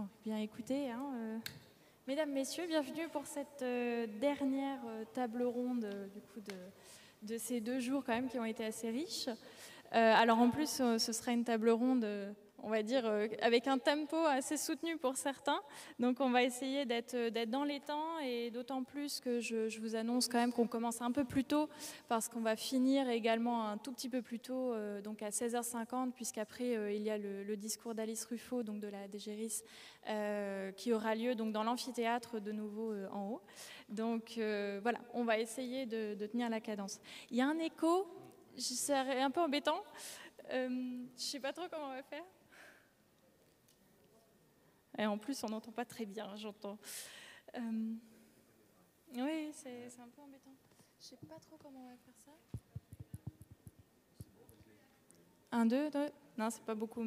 Bon, bien écoutez, hein, euh, mesdames, messieurs, bienvenue pour cette euh, dernière euh, table ronde du coup de, de, ces deux jours quand même qui ont été assez riches. alors en plus, ce sera une table ronde on va dire, euh, avec un tempo assez soutenu pour certains. Donc on va essayer d'être euh, dans les temps et d'autant plus que je, vous annonce quand même qu'on commence un peu plus tôt parce qu'on va finir également un tout petit peu plus tôt, euh, donc à 16h50, puisqu'après il y a le, discours d'Alice Ruffo, donc de la DGRIS, qui aura lieu donc dans l'amphithéâtre de nouveau en haut. Donc voilà, on va essayer de, de, tenir la cadence. Il y a un écho, c'est un peu embêtant. je ne sais pas trop comment on va faire. Et en plus, on n'entend pas très bien, j'entends. Euh, oui, c'est un peu embêtant. Je sais pas trop comment on va faire ça. Un, deux, deux. Non, c'est pas beaucoup.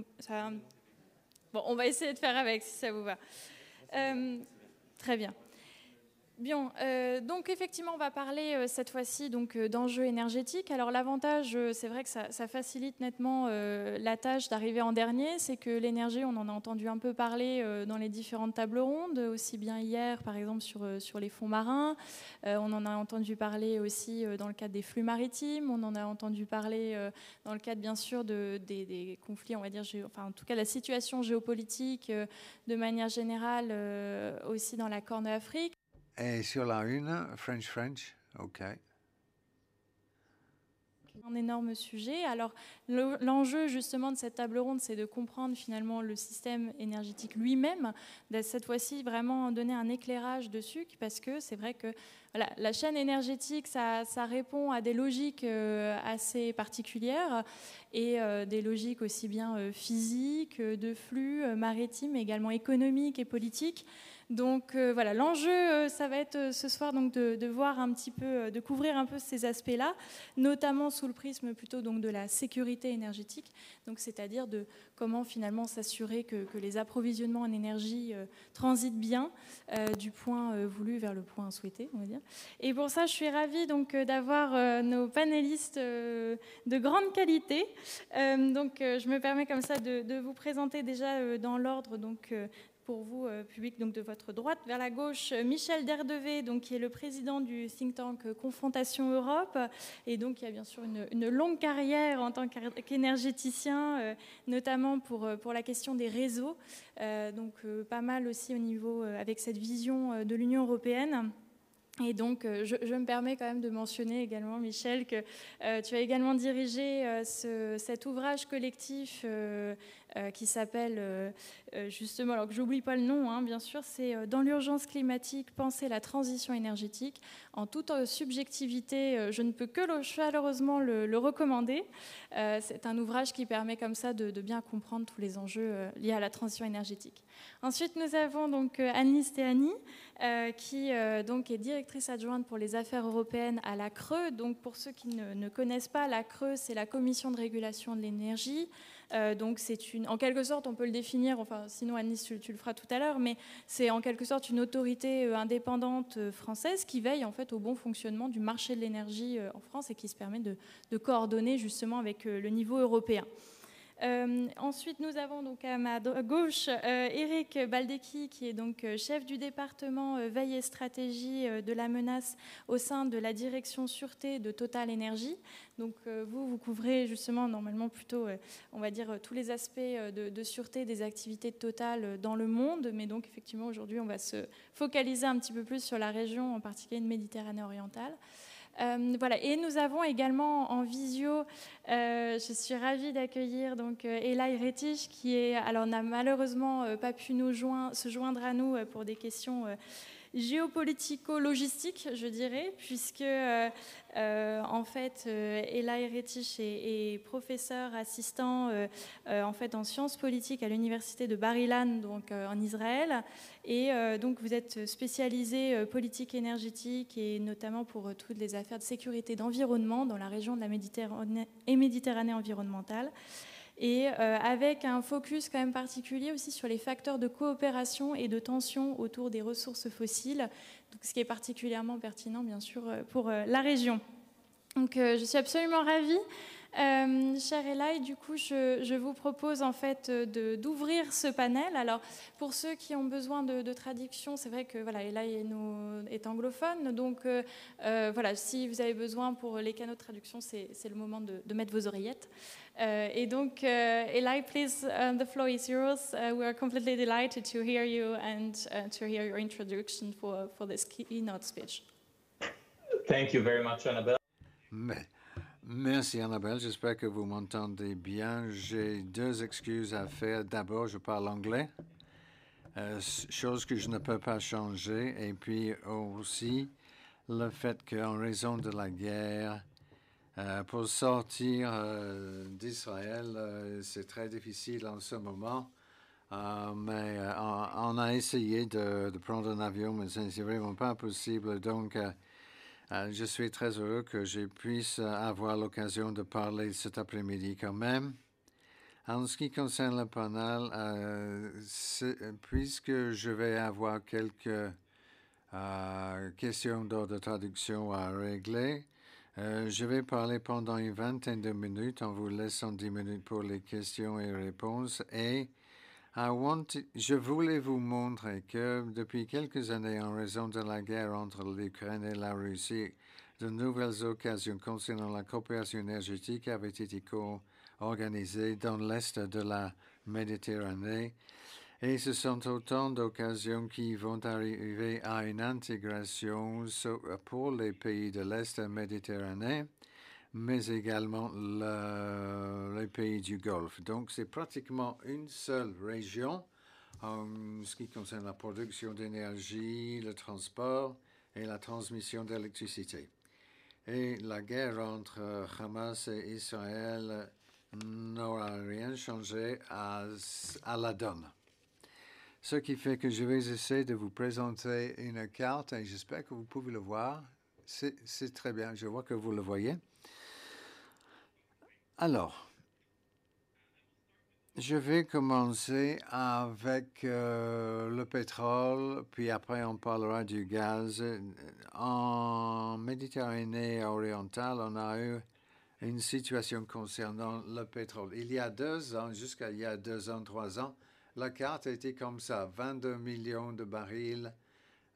Bon, on va essayer de faire avec si ça vous va. Euh, très bien. Bien, euh, donc effectivement, on va parler euh, cette fois-ci donc euh, d'enjeux énergétiques. Alors l'avantage, c'est vrai que ça, facilite nettement la tâche d'arriver en dernier, c'est que l'énergie, on en a entendu un peu parler dans les différentes tables rondes, aussi bien hier, par exemple sur sur les fonds marins. on en a entendu parler aussi dans le cadre des flux maritimes. On en a entendu parler dans le cadre, bien sûr, de, des, conflits, on va dire, enfin en tout cas la situation géopolitique de manière générale aussi dans la Corne d'Afrique. Et sur la une, French French, ok. Un énorme sujet. Alors l'enjeu justement de cette table ronde, c'est de comprendre finalement le système énergétique lui-même, cette fois-ci vraiment donner un éclairage dessus, parce que c'est vrai que la chaîne énergétique, ça, ça, répond à des logiques euh, assez particulières et euh, des logiques aussi bien euh, physiques, de flux maritimes, mais également économiques et politiques. Donc euh, voilà, l'enjeu, euh, ça va être euh, ce soir donc de, voir un petit peu, de couvrir un peu ces aspects-là, notamment sous le prisme plutôt donc de la sécurité énergétique, donc c'est-à-dire de comment finalement s'assurer que, les approvisionnements en énergie transitent bien du point voulu vers le point souhaité, on va dire. Et pour ça, je suis ravie donc d'avoir nos panélistes de grande qualité. donc je me permets comme ça de, de vous présenter déjà dans l'ordre donc pour vous, euh, public donc de votre droite vers la gauche, euh, Michel Derdevé, donc, qui est le président du think tank euh, Confrontation Europe, et donc qui a bien sûr une, longue carrière en tant qu'énergéticien, notamment pour, pour la question des réseaux, donc pas mal aussi au niveau avec cette vision de l'Union européenne. Et donc, je, me permets quand même de mentionner également, Michel, que tu as également dirigé ce, cet ouvrage collectif qui s'appelle euh, euh, justement, alors que j'oublie pas le nom, hein, bien sûr, c'est Dans l'urgence climatique, penser la transition énergétique. En toute subjectivité, je ne peux que chaleureusement le, recommander. c'est un ouvrage qui permet comme ça de, bien comprendre tous les enjeux liés à la transition énergétique. Ensuite, nous avons donc Anne-Lise Théani, qui donc est directrice adjointe pour les affaires européennes à la Creux. Donc, pour ceux qui ne, ne connaissent pas, la Creux, c'est la Commission de régulation de l'énergie. Donc, c'est une en quelque sorte, on peut le définir, enfin, sinon Anis, tu, le feras tout à l'heure, mais c'est en quelque sorte une autorité euh, indépendante euh, française qui veille en fait au bon fonctionnement du marché de l'énergie euh, en France et qui se permet de, coordonner justement avec le niveau européen. Ensuite, nous avons donc à ma gauche Eric Baldecchi, qui est donc chef du département veille et stratégie de la menace au sein de la direction sûreté de Total Énergie. Donc euh, vous, vous couvrez justement normalement plutôt, euh, on va dire, tous les aspects euh, de, sûreté des activités de Total dans le monde, mais donc effectivement aujourd'hui on va se focaliser un petit peu plus sur la région, en particulier de Méditerranée orientale. Voilà. Et nous avons également en visio, je suis ravie d'accueillir donc Elaï Retich qui est, alors n'a malheureusement pas pu nous joindre, se joindre à nous pour des questions géopolitico-logistique, je dirais, puisque euh, euh, en fait, euh, Ella Eretich est, professeur assistant en fait en sciences politiques à l'université de Bar-Ilan, donc en Israël, et donc vous êtes spécialisé politique énergétique et notamment pour toutes les affaires de sécurité d'environnement dans la région de la Méditerranée et Méditerranée environnementale et euh, avec un focus quand même particulier aussi sur les facteurs de coopération et de tension autour des ressources fossiles, donc ce qui est particulièrement pertinent bien sûr euh, pour euh, la région. Donc je suis absolument ravie Euh, cher Eli, du coup, je, vous propose en fait d'ouvrir ce panel. Alors, pour ceux qui ont besoin de, traduction, c'est vrai que voilà, Eli est, est anglophone, donc euh, euh, voilà, si vous avez besoin pour les canaux de traduction, c'est le moment de, mettre vos oreillettes. et donc, Eli, please, um, the floor is yours. Uh, we are completely delighted to hear you and uh, to hear your introduction for, for this keynote speech. Thank you very much, Annabelle. Merci Annabelle, j'espère que vous m'entendez bien. J'ai deux excuses à faire. D'abord, je parle anglais, euh, chose que je ne peux pas changer. Et puis aussi le fait qu'en raison de la guerre, euh, pour sortir euh, d'Israël, c'est très difficile en ce moment. mais on, a essayé de, prendre un avion, mais c'est vraiment pas possible. Donc, je suis très heureux que je puisse avoir l'occasion de parler cet après-midi quand même. En ce qui concerne le panel, euh, puisque je vais avoir quelques euh, questions d'ordre de traduction à régler, je vais parler pendant une vingtaine de minutes en vous laissant dix minutes pour les questions et réponses je voulais vous montrer que depuis quelques années, en raison de la guerre entre l'Ukraine et la Russie, de nouvelles occasions concernant la coopération énergétique avaient été organisées dans l'est de la Méditerranée. Et ce sont autant d'occasions qui vont arriver à une intégration pour les pays de l'Est méditerranéen mais également les pays du Golfe. Donc, c'est pratiquement une seule région en ce qui concerne la production d'énergie, le transport et la transmission d'électricité. Et la guerre entre Hamas et Israël n'aura rien changé à, à, la donne. Ce qui fait que je vais essayer de vous présenter une carte et j'espère que vous pouvez le voir. C'est très bien, je vois que vous le voyez. Alors, je vais commencer avec euh, le pétrole, puis après on parlera du gaz. En Méditerranée orientale, on a eu une situation concernant le pétrole. Il y a deux ans, jusqu'à il y a deux ans, trois ans, la carte était comme ça, 22 millions de barils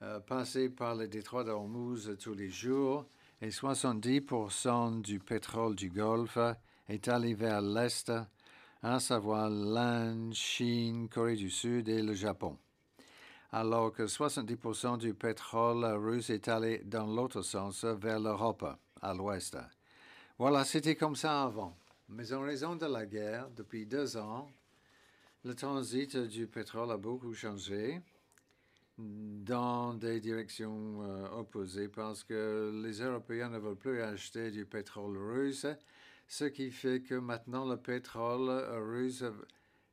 euh, passés par le détroit d'Ormuz tous les jours et 70% du pétrole du Golfe est allé vers l'Est, à savoir l'Inde, Chine, Corée du Sud et le Japon. Alors que 70% du pétrole russe est allé dans l'autre sens, vers l'Europe, à l'ouest. Voilà, c'était comme ça avant. Mais en raison de la guerre, depuis deux ans, le transit du pétrole a beaucoup changé dans des directions euh, opposées parce que les Européens ne veulent plus acheter du pétrole russe ce qui fait que maintenant le pétrole russe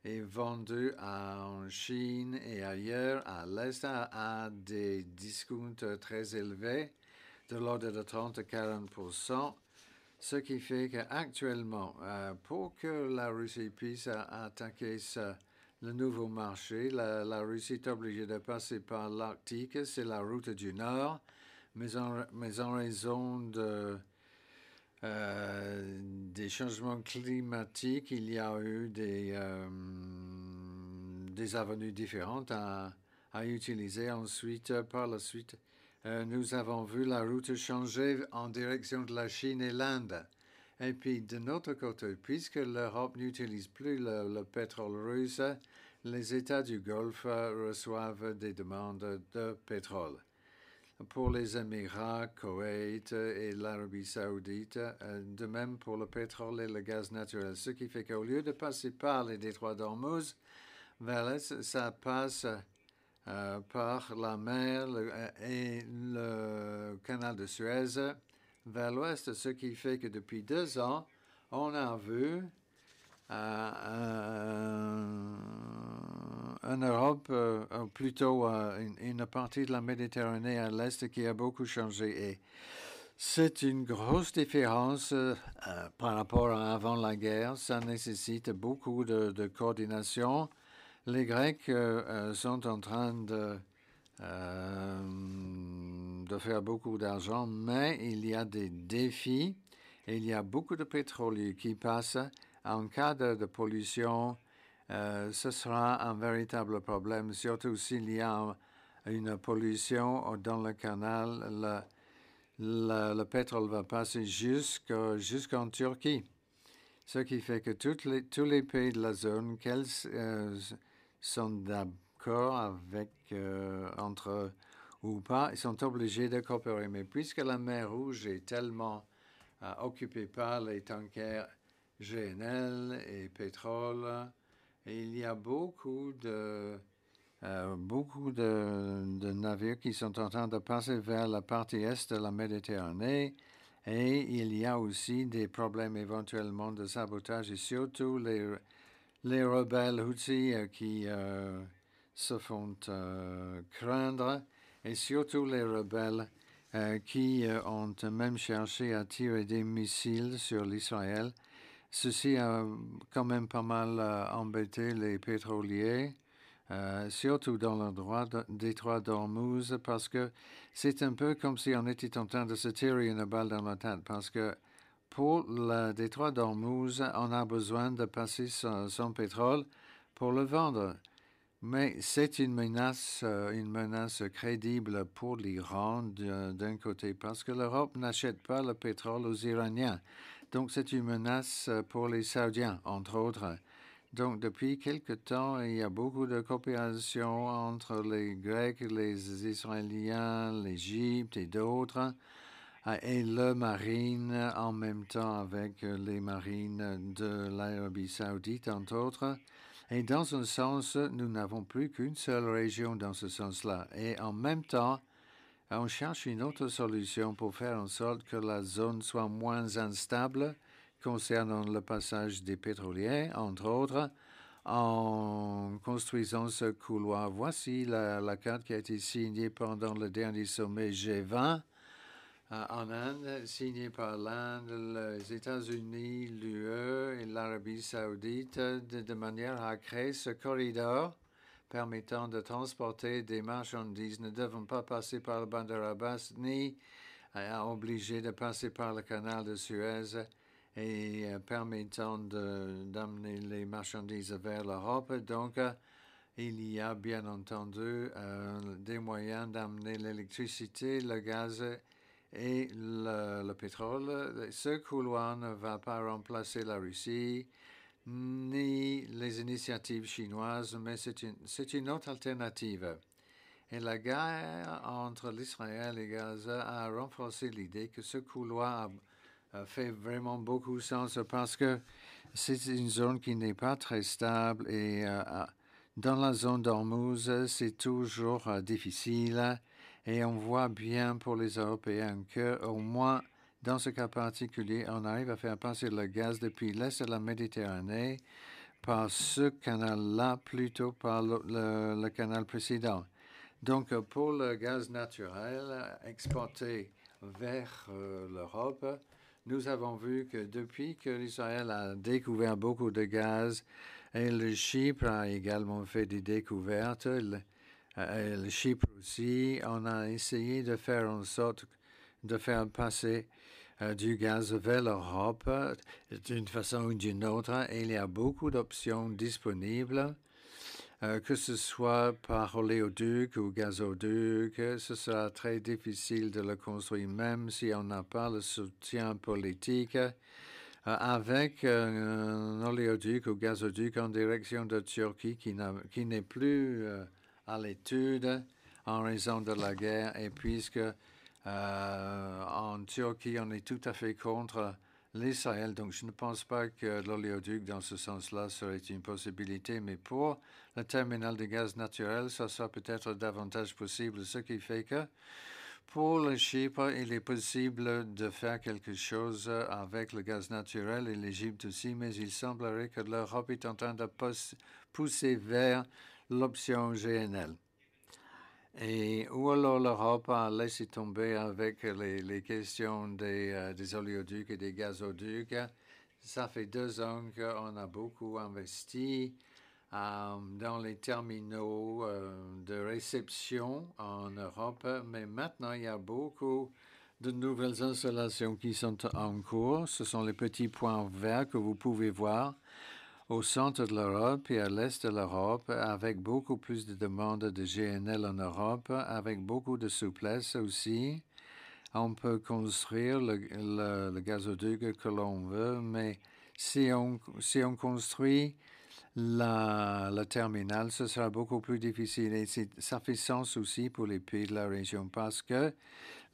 est vendu en Chine et ailleurs à l'Est à, des discounts très élevés, de l'ordre de 30 à 40 ce qui fait qu'actuellement, euh, pour que la Russie puisse attaquer le nouveau marché, la, Russie est obligée de passer par l'Arctique, c'est la route du Nord, mais en raison de euh, des changements climatiques, il y a eu des, euh, avenues différentes à, à, utiliser. Ensuite, par la suite, euh, nous avons vu la route changer en direction de la Chine et l'Inde. Et puis, de notre côté, puisque l'Europe n'utilise plus le, pétrole russe, les États du Golfe reçoivent des demandes de pétrole pour les Émirats, Koweït et l'Arabie saoudite, euh, de même pour le pétrole et le gaz naturel. Ce qui fait qu'au lieu de passer par les détroits d'Ormuz, ça passe euh, par la mer euh, et le canal de Suez vers l'ouest, ce qui fait que depuis deux ans, on a vu en Europe, euh, plutôt euh, une, partie de la Méditerranée à l'est qui a beaucoup changé. Et c'est une grosse différence euh, par rapport à avant la guerre. Ça nécessite beaucoup de, coordination. Les Grecs sont en train de, de faire beaucoup d'argent, mais il y a des défis il y a beaucoup de pétroliers qui passent. En cas de, pollution, euh, ce sera un véritable problème, surtout s'il y a une pollution dans le canal. Le, pétrole va passer jusqu'en Turquie. Ce qui fait que tous les pays de la zone qu'elles, euh, sont d'accord avec euh, entre ou pas, ils sont obligés de coopérer. Mais puisque la mer Rouge est tellement euh, occupée par les tankers GNL et pétrole, il y a beaucoup de beaucoup de, navires qui sont en train de passer vers la partie est de la Méditerranée et il y a aussi des problèmes éventuellement de sabotage et surtout les, les rebelles Houthis euh, qui euh, se font euh, craindre et surtout les rebelles qui ont même cherché à tirer des missiles sur l'Israël. Ceci a quand même pas mal embêté les pétroliers. Euh, surtout dans le droit détroit d'Ormuz, parce que c'est un peu comme si on était en train de se tirer une balle dans la tête, parce que pour le détroit d'Ormuz, on a besoin de passer son, pétrole pour le vendre. Mais c'est une menace, euh, une menace crédible pour l'Iran d'un côté, parce que l'Europe n'achète pas le pétrole aux Iraniens. Donc c'est une menace pour les Saoudiens, entre autres. Donc, depuis quelque temps, il y a beaucoup de coopération entre les Grecs, les Israéliens, l'Égypte et d'autres, euh, et le marine en même temps avec les marines de l'Arabie saoudite, entre autres. Et dans un sens, nous n'avons plus qu'une seule région dans ce sens-là. Et en même temps, on cherche une autre solution pour faire en sorte que la zone soit moins instable concernant le passage des pétroliers, entre autres, en construisant ce couloir. Voici la, carte qui a été signée pendant le dernier sommet G20 euh, en Inde, signée par l'Inde, les États-Unis, l'UE et l'Arabie saoudite, de, manière à créer ce corridor permettant de transporter des marchandises ne devant pas passer par le Bandar Abbas ni euh, obligés de passer par le canal de Suez et euh, permettant d'amener les marchandises vers l'Europe. Donc, il y a bien entendu euh, des moyens d'amener l'électricité, le gaz et le, pétrole. Ce couloir ne va pas remplacer la Russie ni les initiatives chinoises, mais c'est une, une, autre alternative. Et la guerre entre l'Israël et Gaza a renforcé l'idée que ce couloir fait vraiment beaucoup sens parce que c'est une zone qui n'est pas très stable et euh, dans la zone d'Ormuz, c'est toujours euh, difficile et on voit bien pour les Européens que au moins dans ce cas particulier, on arrive à faire passer le gaz depuis l'est de la Méditerranée par ce canal-là plutôt par le, canal précédent. Donc, pour le gaz naturel exporté vers l'Europe, nous avons vu que depuis que l'Israël a découvert beaucoup de gaz, et le Chypre a également fait des découvertes, le, euh, Chypre aussi, on a essayé de faire en sorte de faire passer euh, du gaz vers l'Europe d'une façon ou d'une autre. Il y a beaucoup d'options disponibles. Euh, que ce soit par oléoduc ou gazoduc, ce sera très difficile de le construire, même si on n'a pas le soutien politique. Euh, avec un oléoduc ou gazoduc en direction de Turquie qui n'est plus euh, à l'étude en raison de la guerre et puisque en Turquie on est tout à fait contre l'Israël. Donc, je ne pense pas que l'oléoduc, dans ce sens-là, serait une possibilité. Mais pour le terminal de gaz naturel, ça sera peut-être davantage possible. Ce qui fait que pour le Chypre, il est possible de faire quelque chose avec le gaz naturel et l'Égypte aussi, mais il semblerait que l'Europe est en train de pousser vers l'option GNL. Et où alors l'Europe a laissé tomber avec les, questions des, euh, des, oléoducs et des gazoducs? Ça fait deux ans qu'on a beaucoup investi euh, dans les terminaux euh, de réception en Europe, mais maintenant il y a beaucoup de nouvelles installations qui sont en cours. Ce sont les petits points verts que vous pouvez voir au centre de l'Europe et à l'est de l'Europe, avec beaucoup plus de demandes de GNL en Europe, avec beaucoup de souplesse aussi. On peut construire le, gazoduc que l'on veut, mais si on, si on construit la, la terminale, ce sera beaucoup plus difficile. Et ça fait sens aussi pour les pays de la région parce que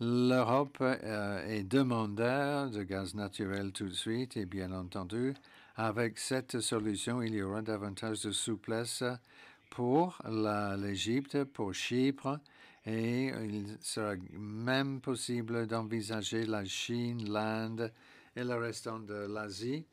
l'Europe euh, est demandeur de gaz naturel tout de suite et bien entendu, avec cette solution, il y aura davantage de souplesse pour l'Égypte, pour Chypre, et il sera même possible d'envisager la Chine, l'Inde et le restant de l'Asie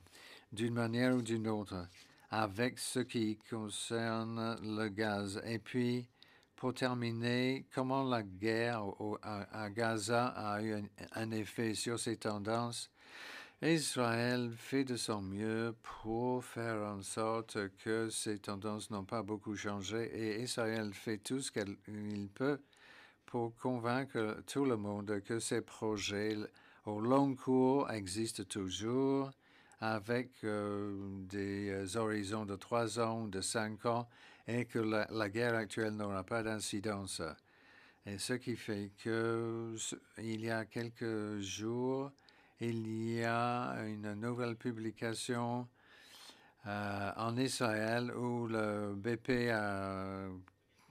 d'une manière ou d'une autre avec ce qui concerne le gaz. Et puis, pour terminer, comment la guerre à, Gaza a eu un, effet sur ces tendances? Israël fait de son mieux pour faire en sorte que ces tendances n'ont pas beaucoup changé et Israël fait tout ce qu'il peut pour convaincre tout le monde que ces projets au long cours existent toujours avec euh, des horizons de trois ans, de cinq ans, et que la, guerre actuelle n'aura pas d'incidence. Et ce qui fait que il y a quelques jours, il y a une nouvelle publication euh, en Israël où le BP a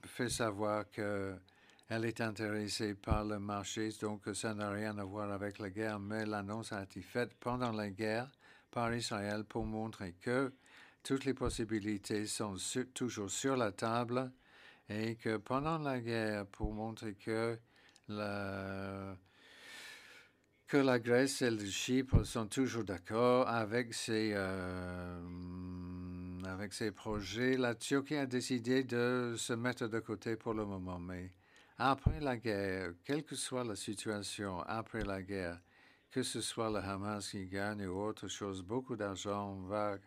fait savoir qu'elle est intéressée par le marché, donc ça n'a rien à voir avec la guerre, mais l'annonce a été faite pendant la guerre par Israël pour montrer que toutes les possibilités sont toujours sur la table et que pendant la guerre, pour montrer que la, que la Grèce et le Chypre sont toujours d'accord avec ces, euh, avec ces projets, la Turquie a décidé de se mettre de côté pour le moment. Mais après la guerre, quelle que soit la situation après la guerre, que ce soit le Hamas qui gagne ou autre chose, beaucoup d'argent va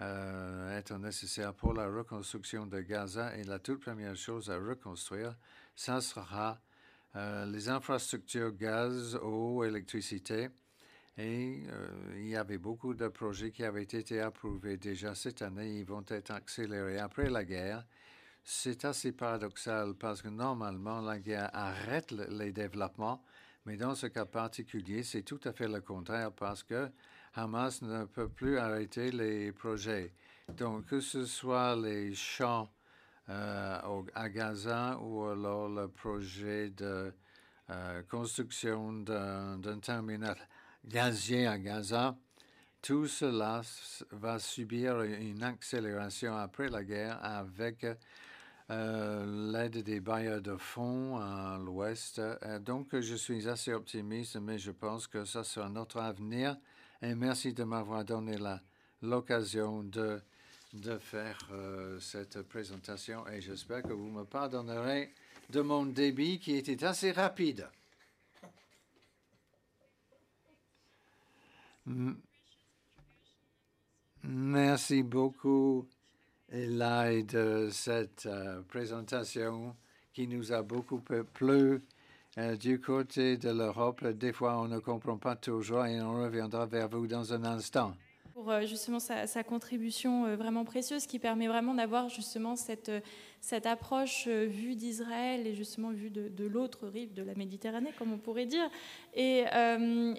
euh, être nécessaire pour la reconstruction de Gaza. Et la toute première chose à reconstruire, ça sera les infrastructures gaz, eau, électricité. Et euh, il y avait beaucoup de projets qui avaient été approuvés déjà cette année. Ils vont être accélérés après la guerre. C'est assez paradoxal parce que normalement, la guerre arrête les développements mais dans ce cas particulier, c'est tout à fait le contraire parce que Hamas ne peut plus arrêter les projets. Donc, que ce soit les champs euh, à Gaza ou alors le projet de euh, construction d'un terminal gazier à Gaza, tout cela va subir une accélération après la guerre avec euh, l'aide des bailleurs de fonds à l'Ouest. Donc, je suis assez optimiste, mais je pense que ça sera notre avenir. Et merci de m'avoir donné l'occasion de, de faire euh, cette présentation. Et j'espère que vous me pardonnerez de mon débit qui était assez rapide. Merci beaucoup et de cette euh, présentation qui nous a beaucoup plu. Euh, du côté de l'Europe, des fois, on ne comprend pas toujours et on reviendra vers vous dans un instant pour euh, justement sa, sa, contribution vraiment précieuse qui permet vraiment d'avoir justement cette, cette approche vue d'Israël et justement vue de, l'autre rive de la Méditerranée, comme on pourrait dire. Et,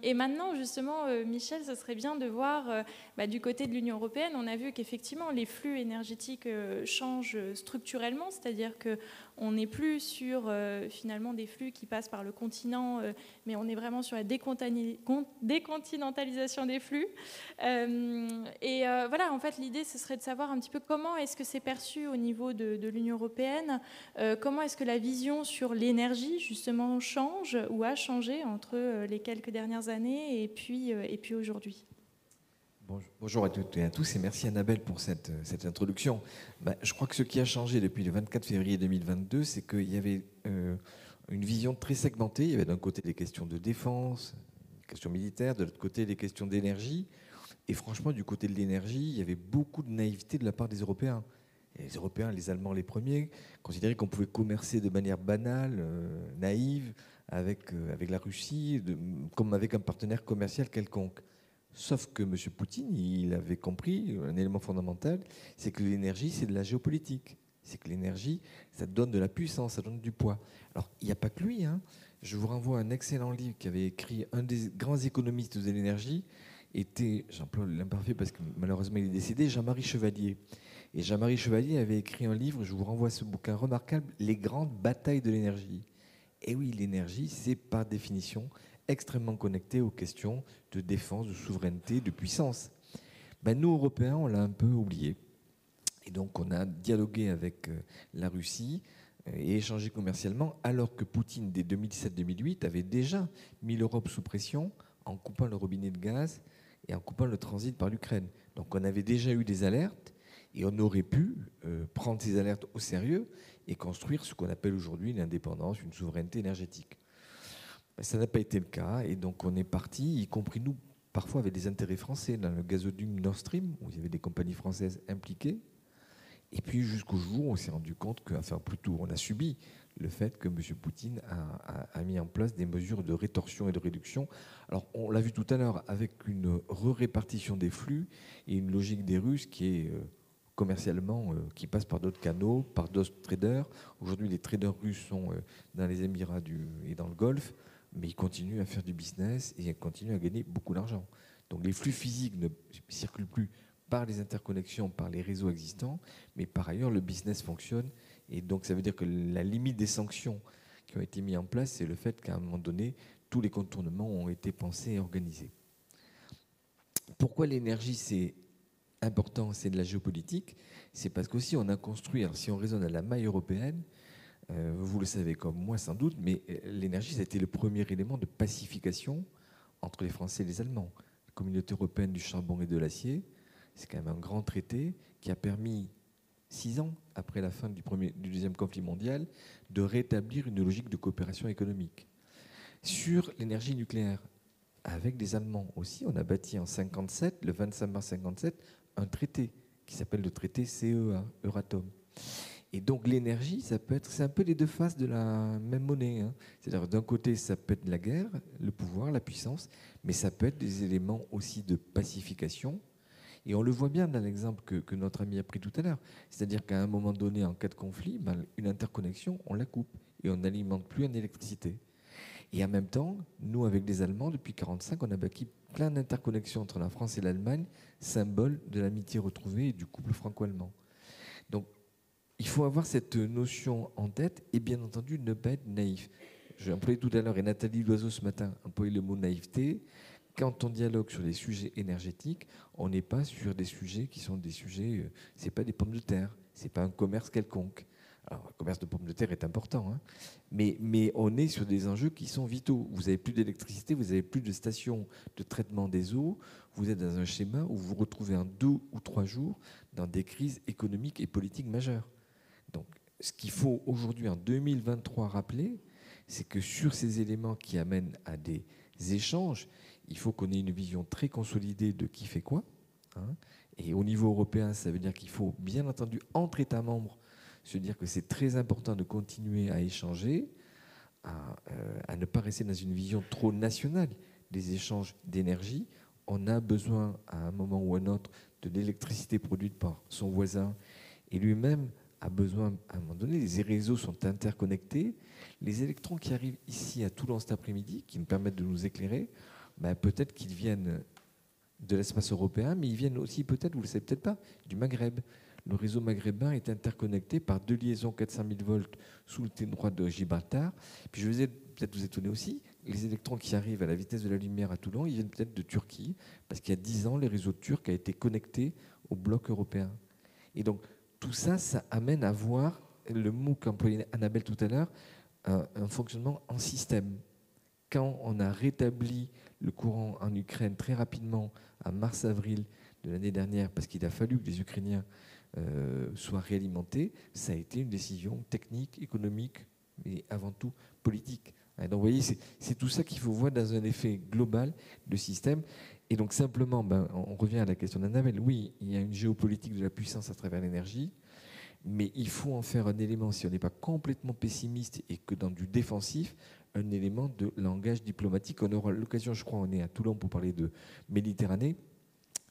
et maintenant, justement, Michel, ce serait bien de voir bah, du côté de l'Union européenne, on a vu qu'effectivement les flux énergétiques euh, changent structurellement, c'est-à-dire qu'on n'est plus sur euh, finalement des flux qui passent par le continent, euh, mais on est vraiment sur la décontinentalisation des flux. et voilà, en fait, l'idée, ce serait de savoir un petit peu comment est-ce que c'est perçu au niveau de, de l'Union européenne, comment est-ce que la vision sur l'énergie, justement, change ou a changé entre les quelques dernières années et puis, et puis aujourd'hui? Bonjour à toutes et à tous et merci Annabelle pour cette, cette introduction. Ben, je crois que ce qui a changé depuis le 24 février 2022, c'est qu'il y avait euh, une vision très segmentée. Il y avait d'un côté des questions de défense, des questions militaires, de l'autre côté des questions d'énergie. Et franchement, du côté de l'énergie, il y avait beaucoup de naïveté de la part des Européens. Les Européens, les Allemands les premiers, considéraient qu'on pouvait commercer de manière banale, euh, naïve, avec, avec la Russie comme avec un partenaire commercial quelconque. Sauf que M. Poutine, il avait compris un élément fondamental, c'est que l'énergie, c'est de la géopolitique. C'est que l'énergie, ça donne de la puissance, ça donne du poids. Alors, il n'y a pas que lui. Hein. Je vous renvoie à un excellent livre qu'avait écrit un des grands économistes de l'énergie, était, j'emploie l'imparfait parce que malheureusement il est décédé, Jean-Marie Chevalier. Et Jean-Marie Chevalier avait écrit un livre, je vous renvoie ce bouquin remarquable, Les grandes batailles de l'énergie. Et oui, l'énergie, c'est par définition extrêmement connecté aux questions de défense, de souveraineté, de puissance. Ben, nous, Européens, on l'a un peu oublié. Et donc, on a dialogué avec euh, la Russie euh, et échangé commercialement, alors que Poutine, dès 2007-2008, avait déjà mis l'Europe sous pression en coupant le robinet de gaz et en coupant le transit par l'Ukraine. Donc, on avait déjà eu des alertes et on aurait pu euh, prendre ces alertes au sérieux et construire ce qu'on appelle aujourd'hui une indépendance, une souveraineté énergétique. Ça n'a pas été le cas, et donc on est parti, y compris nous, parfois avec des intérêts français, dans le gazoduc Nord Stream, où il y avait des compagnies françaises impliquées. Et puis jusqu'au jour où on s'est rendu compte que, enfin plutôt, on a subi le fait que M. Poutine a, mis en place des mesures de rétorsion et de réduction. Alors on l'a vu tout à l'heure avec une re-répartition des flux et une logique des Russes qui est euh, commercialement, euh, qui passe par d'autres canaux, par d'autres traders. Aujourd'hui, les traders russes sont euh, dans les Émirats et dans le Golfe mais ils continuent à faire du business et ils continuent à gagner beaucoup d'argent. Donc les flux physiques ne circulent plus par les interconnexions, par les réseaux existants, mais par ailleurs le business fonctionne. Et donc ça veut dire que la limite des sanctions qui ont été mises en place, c'est le fait qu'à un moment donné, tous les contournements ont été pensés et organisés. Pourquoi l'énergie c'est important, c'est de la géopolitique C'est parce qu'aussi on a construit, si on raisonne à la maille européenne, euh, vous le savez comme moi sans doute, mais euh, l'énergie, ça a été le premier élément de pacification entre les Français et les Allemands. La communauté européenne du charbon et de l'acier, c'est quand même un grand traité qui a permis, six ans après la fin du, deuxième conflit mondial, de rétablir une logique de coopération économique. Sur l'énergie nucléaire, avec des Allemands aussi, on a bâti en 57, le 25 mars 57, un traité qui s'appelle le traité CEA, Euratom. Et donc l'énergie, ça peut être, c'est un peu les deux faces de la même monnaie. Hein. C'est-à-dire d'un côté, ça peut être la guerre, le pouvoir, la puissance, mais ça peut être des éléments aussi de pacification. Et on le voit bien dans l'exemple que, notre ami a pris tout à l'heure. C'est-à-dire qu'à un moment donné, en cas de conflit, ben, une interconnexion, on la coupe et on n'alimente plus en électricité. Et en même temps, nous, avec les Allemands, depuis 1945, on a bâti plein d'interconnexions entre la France et l'Allemagne, symbole de l'amitié retrouvée et du couple franco-allemand. Donc il faut avoir cette notion en tête et bien entendu ne pas être naïf. J'ai employé tout à l'heure, et Nathalie Loiseau ce matin a employé le mot naïveté. Quand on dialogue sur des sujets énergétiques, on n'est pas sur des sujets qui sont des sujets, euh, c'est pas des pommes de terre, c'est pas un commerce quelconque. Le commerce de pommes de terre est important, hein. mais, on est sur des enjeux qui sont vitaux. Vous n'avez plus d'électricité, vous n'avez plus de station de traitement des eaux, vous êtes dans un schéma où vous vous retrouvez en deux ou trois jours dans des crises économiques et politiques majeures. Donc, ce qu'il faut aujourd'hui, en 2023, rappeler, c'est que sur ces éléments qui amènent à des échanges, il faut qu'on ait une vision très consolidée de qui fait quoi. Hein. et au niveau européen, ça veut dire qu'il faut, bien entendu, entre États membres, se dire que c'est très important de continuer à échanger, à, euh, à, ne pas rester dans une vision trop nationale des échanges d'énergie. On a besoin, à un moment ou à un autre, de l'électricité produite par son voisin et lui-même a besoin, à un moment donné, les réseaux sont interconnectés. Les électrons qui arrivent ici à Toulon cet après-midi, qui nous permettent de nous éclairer, ben, peut-être qu'ils viennent de l'espace européen, mais ils viennent aussi, peut-être, vous ne le savez peut-être pas, du Maghreb. Le réseau maghrébin est interconnecté par deux liaisons 400 000 volts sous le droit de Gibraltar. Puis je vais peut-être vous étonner aussi, les électrons qui arrivent à la vitesse de la lumière à Toulon, ils viennent peut-être de Turquie, parce qu'il y a dix ans, le réseau turc a été connecté au bloc européen. Et donc, tout ça, ça amène à voir le mot qu'employait Annabelle tout à l'heure, un, fonctionnement en système. Quand on a rétabli le courant en Ukraine très rapidement, à mars-avril de l'année dernière, parce qu'il a fallu que les Ukrainiens euh, soient réalimentés, ça a été une décision technique, économique, mais avant tout politique. donc vous voyez, c'est tout ça qu'il faut voir dans un effet global de système. Et donc simplement, ben, on revient à la question d'Annabelle. Oui, il y a une géopolitique de la puissance à travers l'énergie, mais il faut en faire un élément, si on n'est pas complètement pessimiste et que dans du défensif, un élément de langage diplomatique. On aura l'occasion, je crois, on est à Toulon pour parler de Méditerranée.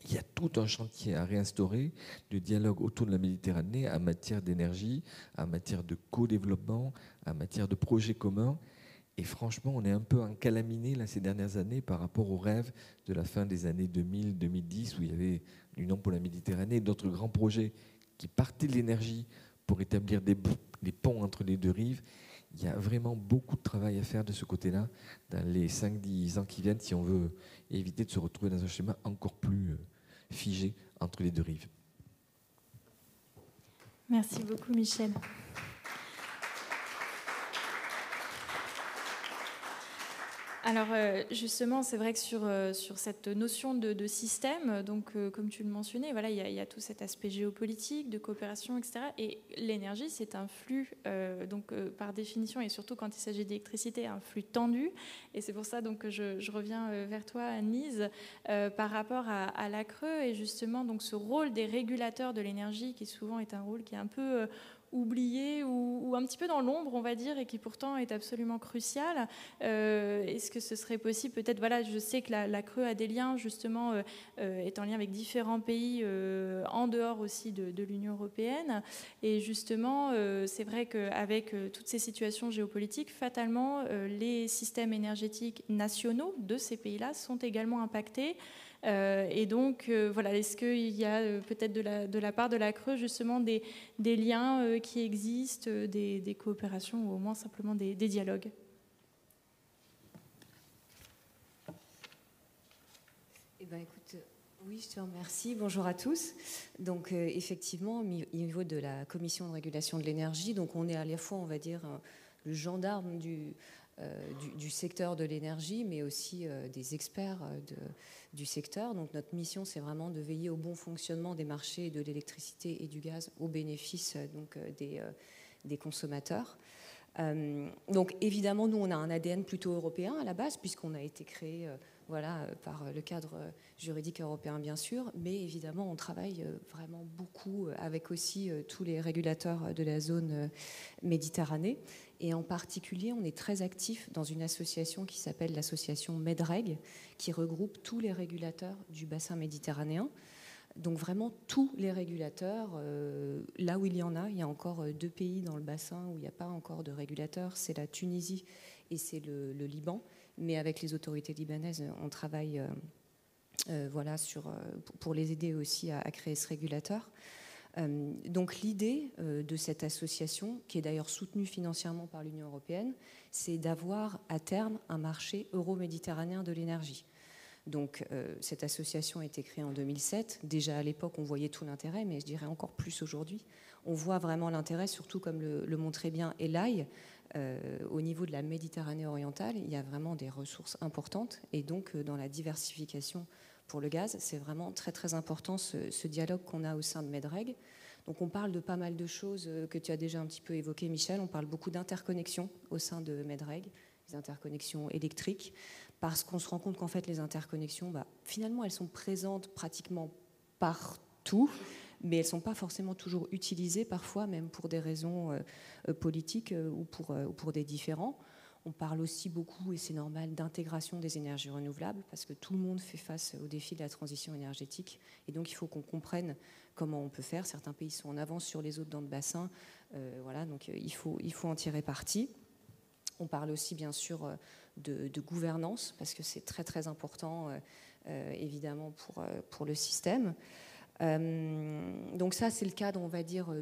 Il y a tout un chantier à réinstaurer de dialogue autour de la Méditerranée en matière d'énergie, en matière de co-développement, en matière de projets communs. Et franchement, on est un peu encalaminé là, ces dernières années par rapport aux rêves de la fin des années 2000-2010 où il y avait l'Union pour la Méditerranée et d'autres grands projets qui partaient de l'énergie pour établir des, ponts entre les deux rives il y a vraiment beaucoup de travail à faire de ce côté-là dans les 5-10 ans qui viennent si on veut éviter de se retrouver dans un schéma encore plus euh, figé entre les deux rives. Merci beaucoup Michel. Alors euh, justement, c'est vrai que sur, euh, sur cette notion de, système, donc euh, comme tu le mentionnais, voilà, il y, a, tout cet aspect géopolitique, de coopération, etc. Et l'énergie, c'est un flux, donc par définition, et surtout quand il s'agit d'électricité, un flux tendu. Et c'est pour ça donc que je, reviens vers toi, Anne-Lise, par rapport à, à la Creux et justement donc ce rôle des régulateurs de l'énergie, qui souvent est un rôle qui est un peu oublié ou, un petit peu dans l'ombre, on va dire, et qui pourtant est absolument crucial. Euh, est-ce que ce serait possible Peut-être, voilà, je sais que la, Creux a des liens, justement, euh, euh, est en lien avec différents pays en dehors aussi de, l'Union européenne. Et justement, c'est vrai qu'avec toutes ces situations géopolitiques, fatalement, les systèmes énergétiques nationaux de ces pays-là sont également impactés. Euh, et donc, euh, voilà, est-ce qu'il y a euh, peut-être de la, de la, part de la Creuse justement des, liens qui existent, des, coopérations ou au moins simplement des, dialogues? Eh ben, écoute, oui, je te remercie. Bonjour à tous. Donc, effectivement, au niveau de la Commission de régulation de l'énergie, donc on est à la fois, on va dire, le gendarme du, euh, du, secteur de l'énergie, mais aussi euh, des experts euh, du secteur. Donc notre mission, c'est vraiment de veiller au bon fonctionnement des marchés de l'électricité et du gaz au bénéfice donc, des, consommateurs. donc évidemment, nous, on a un ADN plutôt européen à la base, puisqu'on a été créé voilà, par le cadre juridique européen, bien sûr, mais évidemment, on travaille vraiment beaucoup avec aussi tous les régulateurs de la zone Méditerranée. Et en particulier, on est très actif dans une association qui s'appelle l'association MEDREG, qui regroupe tous les régulateurs du bassin méditerranéen. Donc vraiment tous les régulateurs, euh, là où il y en a, il y a encore euh, deux pays dans le bassin où il n'y a pas encore de régulateurs, c'est la Tunisie et c'est le, Liban. Mais avec les autorités libanaises, on travaille euh, voilà, sur, pour les aider aussi à créer ce régulateur. Euh, donc l'idée euh, de cette association, qui est d'ailleurs soutenue financièrement par l'Union européenne, c'est d'avoir à terme un marché euro-méditerranéen de l'énergie. Donc euh, cette association a été créée en 2007. Déjà à l'époque, on voyait tout l'intérêt, mais je dirais encore plus aujourd'hui. On voit vraiment l'intérêt, surtout comme le, montrait bien Elai, au niveau de la Méditerranée orientale, il y a vraiment des ressources importantes. Et donc dans la diversification pour le gaz. C'est vraiment très très important ce, dialogue qu'on a au sein de Medreg. Donc on parle de pas mal de choses euh, que tu as déjà un petit peu évoquées, Michel. On parle beaucoup d'interconnexions au sein de Medreg, des interconnexions électriques, parce qu'on se rend compte qu'en fait les interconnexions, bah, finalement, elles sont présentes pratiquement partout, mais elles ne sont pas forcément toujours utilisées, parfois même pour des raisons euh, euh, politiques ou pour, ou pour des différends. On parle aussi beaucoup, et c'est normal, d'intégration des énergies renouvelables, parce que tout le monde fait face au défi de la transition énergétique. Et donc, il faut qu'on comprenne comment on peut faire. Certains pays sont en avance sur les autres dans le bassin. Euh, voilà, donc euh, il faut, il faut en tirer parti. On parle aussi, bien sûr, euh, de, gouvernance, parce que c'est très, très important, évidemment, pour, pour le système. donc ça, c'est le cadre, on va dire,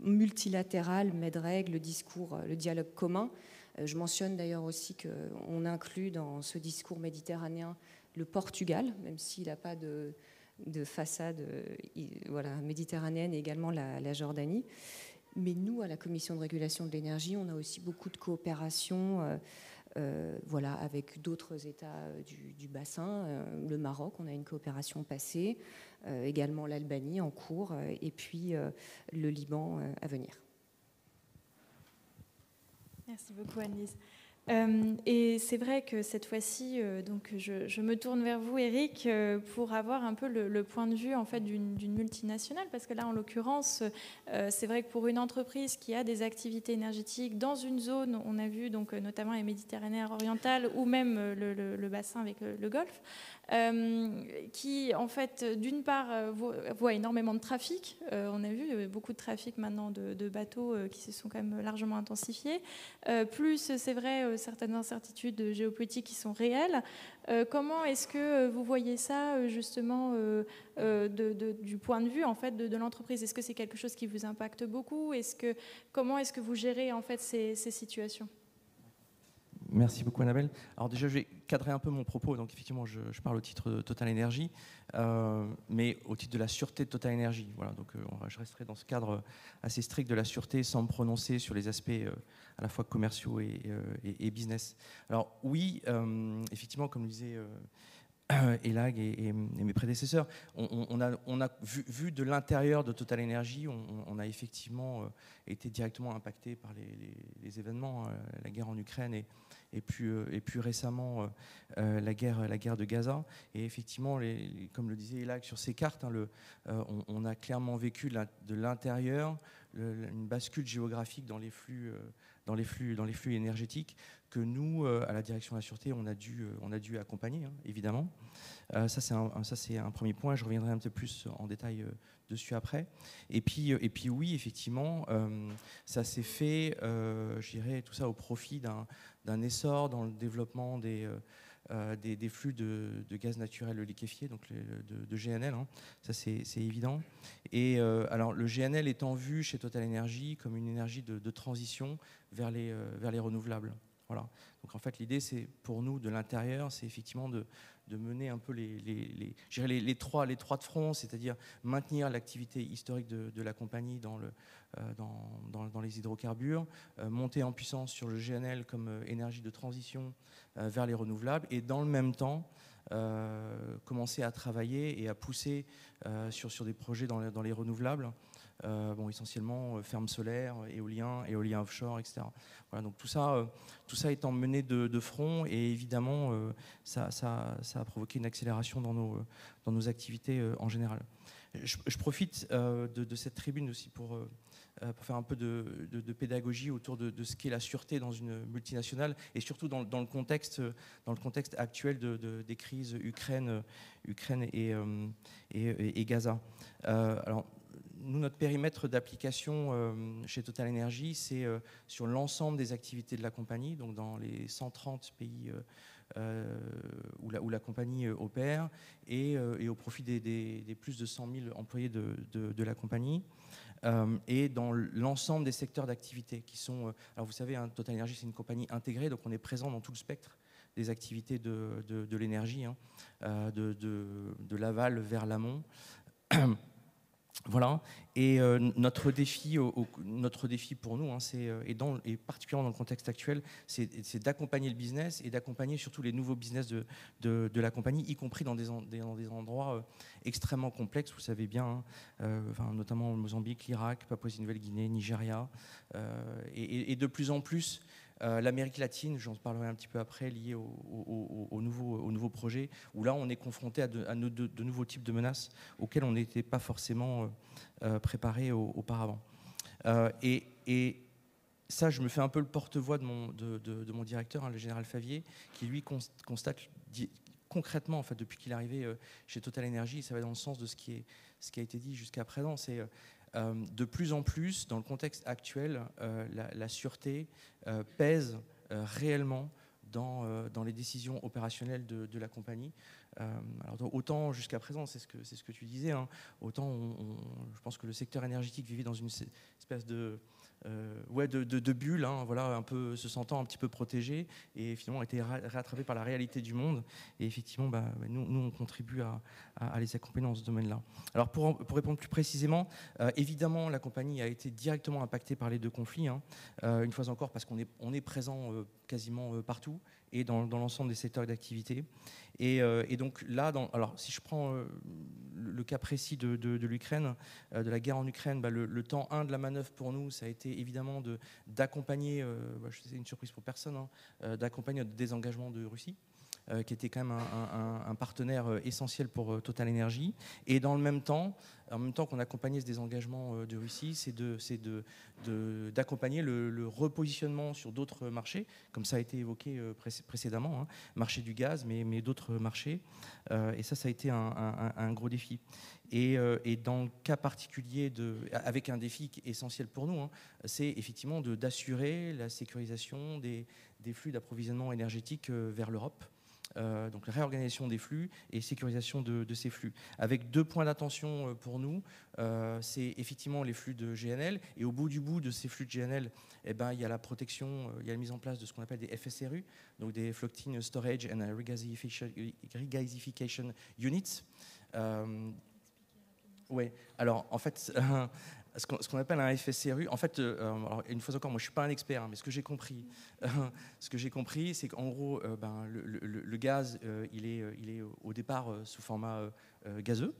multilatéral, MEDREG, le discours, le dialogue commun. Euh, je mentionne d'ailleurs aussi qu'on inclut dans ce discours méditerranéen le Portugal, même s'il n'a pas de, façade euh, voilà, méditerranéenne, et également la, Jordanie. Mais nous, à la Commission de régulation de l'énergie, on a aussi beaucoup de coopération euh, voilà, avec d'autres États du, bassin. le Maroc, on a une coopération passée, également l'Albanie en cours, et puis le Liban à venir. Merci beaucoup, Annelise. Euh, et c'est vrai que cette fois-ci, euh, je, me tourne vers vous, Eric, euh, pour avoir un peu le, point de vue en fait d'une multinationale, parce que là, en l'occurrence, c'est vrai que pour une entreprise qui a des activités énergétiques dans une zone, on a vu donc notamment les Méditerranéens orientales ou même le, bassin avec le Golfe, qui en fait d'une part euh, voit énormément de trafic. Euh, on a vu beaucoup de trafic maintenant de, bateaux qui se sont quand même largement intensifiés. plus c'est vrai certaines incertitudes géopolitiques qui sont réelles. comment est-ce que vous voyez ça justement du point de vue en fait de, l'entreprise? Est-ce que c'est quelque chose qui vous impacte beaucoup? Est-ce que comment est-ce que vous gérez en fait ces situations? Merci beaucoup Annabelle. Alors déjà, je vais cadrer un peu mon propos. Donc effectivement, je, parle au titre de Total Energy, euh, mais au titre de la sûreté de Total Energy. Voilà, donc euh, je resterai dans ce cadre assez strict de la sûreté sans me prononcer sur les aspects euh, à la fois commerciaux et, business. Alors oui, effectivement, comme le disait Elag et, mes prédécesseurs, on, a, on a vu, de l'intérieur de Total Energy, on, a effectivement été directement impacté par les, les événements, la guerre en Ukraine et, et puis, euh, et puis récemment euh, euh, la, guerre, la guerre de Gaza. Et effectivement, comme le disait Elag sur ces cartes, hein, on, a clairement vécu de l'intérieur une bascule géographique dans les flux, dans les flux, dans les flux énergétiques que nous, à la direction de la sûreté, on a dû, on a dû accompagner, hein, évidemment. ça, c'est un, un, premier point. Je reviendrai un peu plus en détail dessus après. Et puis, et puis oui, effectivement, ça s'est fait, je dirais, tout ça au profit d'un d'un essor dans le développement des, euh, euh, des, flux de, gaz naturel liquéfié, donc de, GNL. Hein. Ça, c'est évident. Et euh, alors, le GNL étant vu chez Total Energy comme une énergie de, transition vers les, vers les renouvelables. Voilà. Donc en fait, l'idée, c'est pour nous de l'intérieur, c'est effectivement de, de mener un peu les, les, les, les, trois, les trois de front, c'est-à-dire maintenir l'activité historique de, la compagnie dans, le, euh, dans, dans, les hydrocarbures, euh, monter en puissance sur le GNL comme euh, énergie de transition vers les renouvelables, et dans le même temps, commencer à travailler et à pousser sur, sur des projets dans, dans les renouvelables. Bon, essentiellement fermes solaires, éolien, éolien offshore, etc. Voilà, donc tout ça, tout ça étant mené de, front, et évidemment, ça, a provoqué une accélération dans nos, dans nos activités en général. Je, profite de, cette tribune aussi pour euh, faire un peu de, pédagogie autour de, ce qu'est la sûreté dans une multinationale et surtout dans, le, contexte, dans le contexte actuel des crises Ukraine, Ukraine et, euh, Gaza. Euh, alors, nous, notre périmètre d'application chez Total Energy, c'est sur l'ensemble des activités de la compagnie, donc dans les 130 pays où, la, où, la, compagnie opère, et, au profit des, plus de 100 000 employés de, la compagnie. Euh, et dans l'ensemble des secteurs d'activité qui sont. Euh, alors vous savez, hein, Total Energy, c'est une compagnie intégrée, donc on est présent dans tout le spectre des activités de, de, l'énergie, hein, euh, de, de l'aval vers l'amont. Voilà. Et euh, notre, défi, pour nous, hein, c'est, euh, et, particulièrement dans le contexte actuel, c'est, d'accompagner le business et d'accompagner surtout les nouveaux business de, la compagnie, y compris dans des, endroits euh, extrêmement complexes, vous savez bien, hein, notamment Mozambique, l'Irak, Papouasie-Nouvelle-Guinée, Nigeria, et, de plus en plus euh, L'Amérique latine, j'en parlerai un petit peu après, lié au, au, nouveau, projet, où là on est confronté à, de, nouveaux types de menaces auxquelles on n'était pas forcément euh, euh, préparé auparavant. Et, ça, je me fais un peu le porte-voix de mon, directeur, hein, le général Favier, qui lui constate concrètement, en fait, depuis qu'il est arrivé chez Total Energy, ça va dans le sens de ce qui, a été dit jusqu'à présent, de plus en plus, dans le contexte actuel, euh, la, sûreté euh, pèse réellement dans, dans, les décisions opérationnelles de, la compagnie. autant jusqu'à présent, c'est ce, que, ce que tu disais, hein, autant je pense que le secteur énergétique vivait dans une espèce de, euh, ouais, de, de, bulles, hein, voilà, un peu, se sentant un petit peu protégé, et finalement a été rattrapé par la réalité du monde. Et effectivement, bah, nous, nous, on contribue à, les accompagner dans ce domaine-là. Alors pour, pour, répondre plus précisément, euh, évidemment, la compagnie a été directement impactée par les deux conflits, hein, euh, une fois encore parce qu'on est, on est présent quasiment partout et dans, l'ensemble des secteurs d'activité. Et, et, donc là, alors si je prends le, cas précis de, l'Ukraine, de la guerre en Ukraine, bah, le, temps 1 de la manœuvre pour nous, ça a été évidemment d'accompagner, bah, c'est une surprise pour personne, hein, d'accompagner le désengagement de Russie. Euh, qui était quand même un, partenaire euh, essentiel pour euh, Total Energy. Et dans le même temps, en même temps qu'on accompagnait ce désengagement de Russie, c'est d'accompagner de, de, le, repositionnement sur d'autres marchés, comme ça a été évoqué précédemment, hein, marché du gaz, mais, mais d'autres marchés. et ça, ça a été un, gros défi. Et, et, dans le cas particulier, de, avec un défi essentiel pour nous, hein, c'est effectivement d'assurer la sécurisation des, des flux d'approvisionnement énergétique vers l'Europe. Euh, donc réorganisation des flux et sécurisation de, ces flux. Avec deux points d'attention euh, pour nous, euh, c'est effectivement les flux de GNL, et au bout du bout de ces flux de GNL, eh ben, il y a la protection, il y a la mise en place de ce qu'on appelle des FSRU, donc des Floating Storage and Regasification Units. oui, alors en fait, ce qu'on appelle un FSCRU. En fait, euh, une fois encore, moi je suis pas un expert, hein, mais ce que j'ai compris, ce que c'est qu'en gros, euh, ben, le, gaz, euh, il, est, il est au départ sous format gazeux.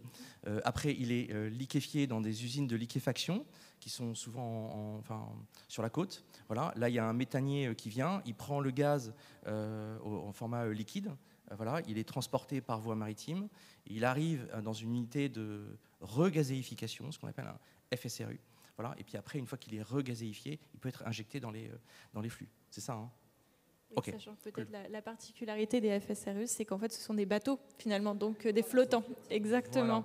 après, il est liquéfié dans des usines de liquéfaction qui sont souvent enfin, sur la côte. Voilà. Là, il y a un méthanier qui vient, il prend le gaz en format liquide. Voilà, il est transporté par voie maritime. Il arrive dans une unité de regazéification, ce qu'on appelle un FSRU. Voilà. Et puis après, une fois qu'il est regazéifié, il peut être injecté dans les, euh, dans les flux. C'est ça hein? Sachant peut-être la, particularité des FSRU, c'est qu'en fait, ce sont des bateaux, finalement, donc euh, des flottants. Exactement.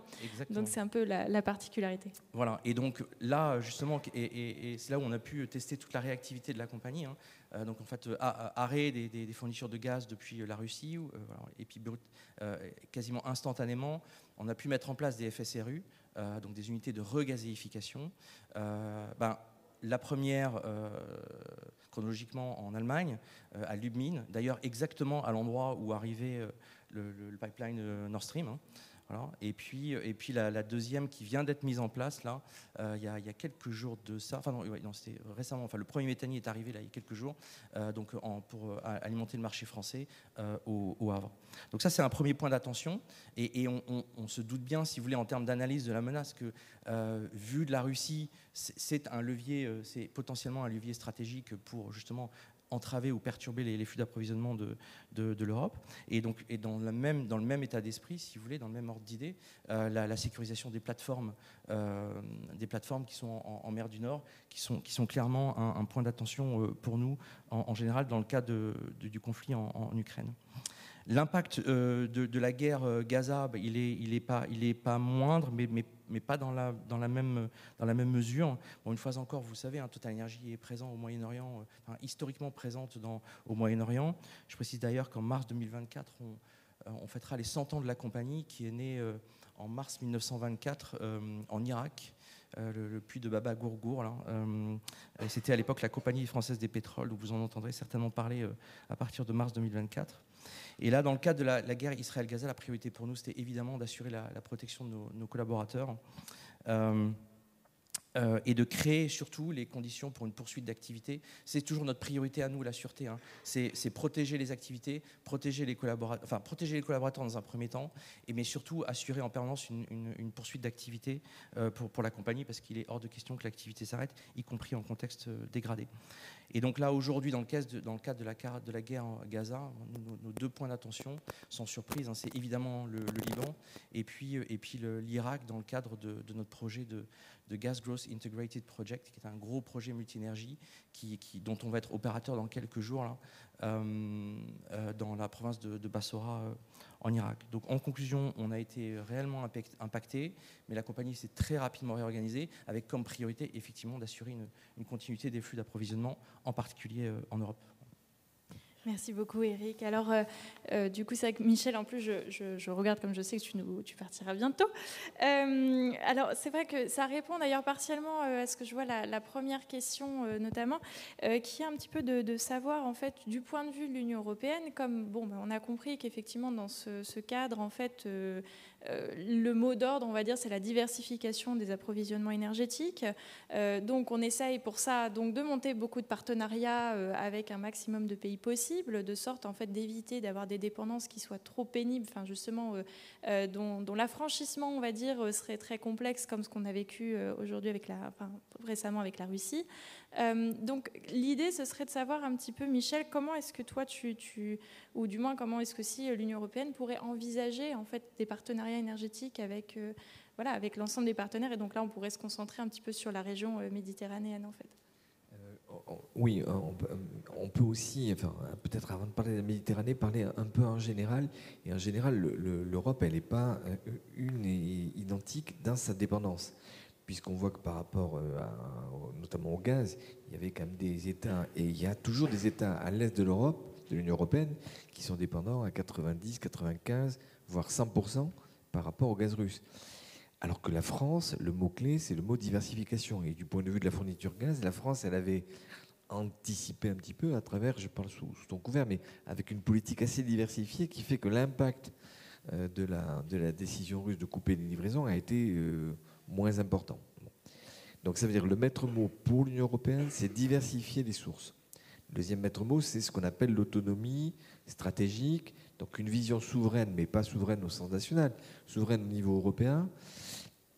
Donc, c'est un peu la, particularité. Voilà. Et donc, là, justement, et, c'est là où on a pu tester toute la réactivité de la compagnie. Hein. Euh, donc, en fait, arrêt des, des, fournitures de gaz depuis la Russie, et puis quasiment instantanément, on a pu mettre en place des FSRU euh, donc des unités de regazéification. Euh, ben, la première, euh, chronologiquement, en Allemagne, à Lubmin, d'ailleurs exactement à l'endroit où arrivait le, pipeline Nord Stream. Hein. Et puis, et puis la, deuxième qui vient d'être mise en place là, euh, il, y a, quelques jours de ça. Enfin non, c'était récemment. Enfin le premier méthanier est arrivé là il y a quelques jours, euh, donc pour euh, alimenter le marché français au, Havre. Donc ça c'est un premier point d'attention. Et, on, se doute bien, si vous voulez, en termes d'analyse de la menace, que vu de la Russie, c'est un levier, c'est potentiellement un levier stratégique pour justement entraver ou perturber les, flux d'approvisionnement de, de, l'Europe. Et donc, et dans, le même, dans le même état d'esprit, si vous voulez, dans le même ordre d'idée, euh, la, sécurisation des plateformes, euh, des plateformes qui sont en, mer du Nord, qui sont, qui sont clairement un, point d'attention euh, pour nous, en, général, dans le cas de, du conflit en, Ukraine. L'impact de, la guerre Gaza, bah, il n'est est pas, moindre, mais, pas dans la, même, mesure. Une fois encore, vous savez, hein, Total Energy est présent au Moyen-Orient, euh, historiquement présente au Moyen-Orient. Je précise d'ailleurs qu'en mars 2024, on, euh, fêtera les 100 ans de la compagnie qui est née euh, en mars 1924 en Irak. le, puits de Baba Gourgour. C'était à l'époque la Compagnie française des pétroles, donc vous en entendrez certainement parler à partir de mars 2024. Et là, dans le cadre de la, guerre Israël-Gaza, la priorité pour nous, c'était évidemment d'assurer la, protection de nos, collaborateurs. Euh, euh, et de créer surtout les conditions pour une poursuite d'activité. C'est toujours notre priorité à nous, la sûreté. Hein. C'est protéger les activités, protéger les, collaborateurs, enfin, protéger les collaborateurs dans un premier temps, mais surtout assurer en permanence une, poursuite d'activité euh, pour, la compagnie, parce qu'il est hors de question que l'activité s'arrête, y compris en contexte dégradé. Et donc là, aujourd'hui, dans, le cadre de la, guerre en Gaza, nos, deux points d'attention, sans surprise, hein, c'est évidemment le, Liban euh, et puis l'Irak dans le cadre de, notre projet de, Gas Growth Integrated Project, qui est un gros projet multi-énergie qui, dont on va être opérateur dans quelques jours là, euh, euh, dans la province de, Bassora en Irak. Donc en conclusion, on a été réellement impacté, mais la compagnie s'est très rapidement réorganisée avec comme priorité effectivement d'assurer une, continuité des flux d'approvisionnement, en particulier euh, en Europe. Merci beaucoup, Eric. Alors, euh, euh, du coup, c'est que Michel, en plus, je, regarde comme je sais que tu, partiras bientôt. Euh, alors, c'est vrai que ça répond d'ailleurs partiellement à ce que je vois la, première question, notamment, qui est un petit peu de, savoir, en fait, du point de vue de l'Union européenne, comme, bon, ben, on a compris qu'effectivement, dans ce, cadre, en fait, le mot d'ordre, on va dire, c'est la diversification des approvisionnements énergétiques. Euh, donc on essaye pour ça donc, de monter beaucoup de partenariats euh, avec un maximum de pays possibles, de sorte en fait d'éviter d'avoir des dépendances qui soient trop pénibles, enfin justement dont, l'affranchissement, on va dire, serait très complexe comme ce qu'on a vécu aujourd'hui avec la, récemment avec la Russie. Euh, donc l'idée, ce serait de savoir un petit peu, Michel, comment est-ce que toi, tu, ou du moins comment est-ce que si l'Union européenne pourrait envisager en fait des partenariats énergétiques avec, euh, voilà, avec l'ensemble des partenaires. Et donc là, on pourrait se concentrer un petit peu sur la région euh, méditerranéenne, en fait. Oui, on peut, aussi, enfin, peut-être avant de parler de la Méditerranée, parler un peu en général. Et en général, l'Europe, elle n'est pas une et identique dans sa dépendance puisqu'on voit que par rapport euh, notamment au gaz, il y avait quand même des États, et il y a toujours des États à l'est de l'Europe, de l'Union européenne, qui sont dépendants à 90, 95, voire 100% par rapport au gaz russe. Alors que la France, le mot-clé, c'est le mot diversification. Et du point de vue de la fourniture gaz, la France, elle avait anticipé un petit peu à travers, je parle sous, ton couvert, mais avec une politique assez diversifiée qui fait que l'impact euh, de, la, décision russe de couper les livraisons a été euh, moins important. Donc ça veut dire le maître mot pour l'Union européenne, c'est diversifier les sources. Le deuxième maître mot, c'est ce qu'on appelle l'autonomie stratégique, donc une vision souveraine, mais pas souveraine au sens national, souveraine au niveau européen,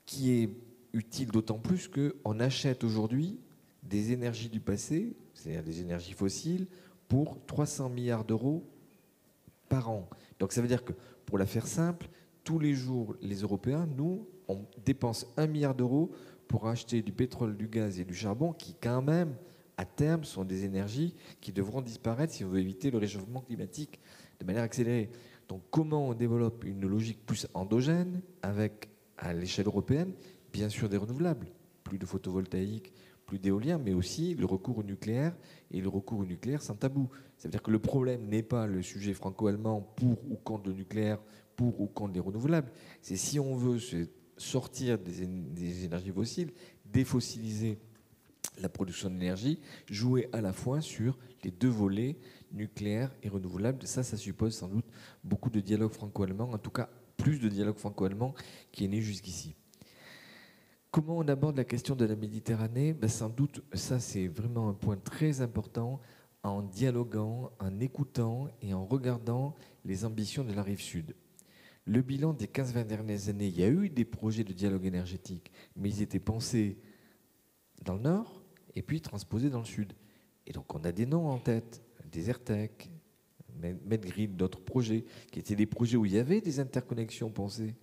qui est utile d'autant plus qu'on achète aujourd'hui des énergies du passé, c'est-à-dire des énergies fossiles, pour 300 milliards d'euros par an. Donc ça veut dire que, pour la faire simple, tous les jours, les Européens, nous, on dépense un milliard d'euros pour acheter du pétrole, du gaz et du charbon qui, quand même, à terme, sont des énergies qui devront disparaître si on veut éviter le réchauffement climatique de manière accélérée. Donc, comment on développe une logique plus endogène avec, à l'échelle européenne, bien sûr des renouvelables, plus de photovoltaïque, plus d'éolien, mais aussi le recours au nucléaire et le recours au nucléaire sans tabou. Ça veut dire que le problème n'est pas le sujet franco-allemand pour ou contre le nucléaire, pour ou contre les renouvelables. C'est si on veut sortir des, énergies fossiles, défossiliser la production d'énergie, jouer à la fois sur les deux volets, nucléaire et renouvelable. Ça, ça suppose sans doute beaucoup de dialogue franco-allemand, en tout cas plus de dialogue franco-allemand qui est né jusqu'ici. Comment on aborde la question de la Méditerranée? Ben, Sans doute, ça c'est vraiment un point très important en dialoguant, en écoutant et en regardant les ambitions de la rive sud le bilan des 15-20 dernières années, il y a eu des projets de dialogue énergétique, mais ils étaient pensés dans le nord et puis transposés dans le sud. Et donc on a des noms en tête, Desertec, Medgrid, d'autres projets, qui étaient des projets où il y avait des interconnexions pensées,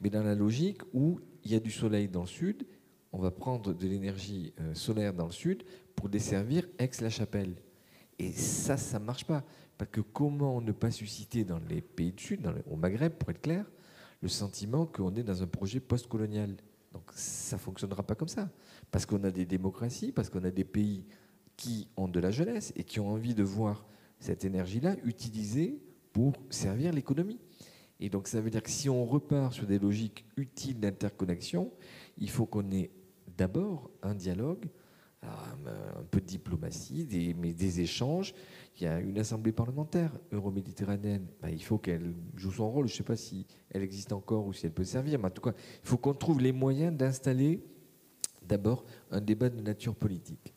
mais dans la logique où il y a du soleil dans le sud, on va prendre de l'énergie euh, solaire dans le sud pour desservir Aix-la-Chapelle. Et ça, ça ne marche pas. Parce que comment ne pas susciter dans les pays du Sud, au Maghreb pour être clair, le sentiment qu'on est dans un projet post-colonial? Donc ça ne fonctionnera pas comme ça. Parce qu'on a des démocraties, parce qu'on a des pays qui ont de la jeunesse et qui ont envie de voir cette énergie-là utilisée pour servir l'économie. Et donc ça veut dire que si on repart sur des logiques utiles d'interconnexion, il faut qu'on ait d'abord un dialogue, un peu de diplomatie, des, mais des échanges il y a une assemblée parlementaire euro-méditerranéenne. Ben, il faut qu'elle joue son rôle. Je ne sais pas si elle existe encore ou si elle peut servir, mais en tout cas, il faut qu'on trouve les moyens d'installer d'abord un débat de nature politique.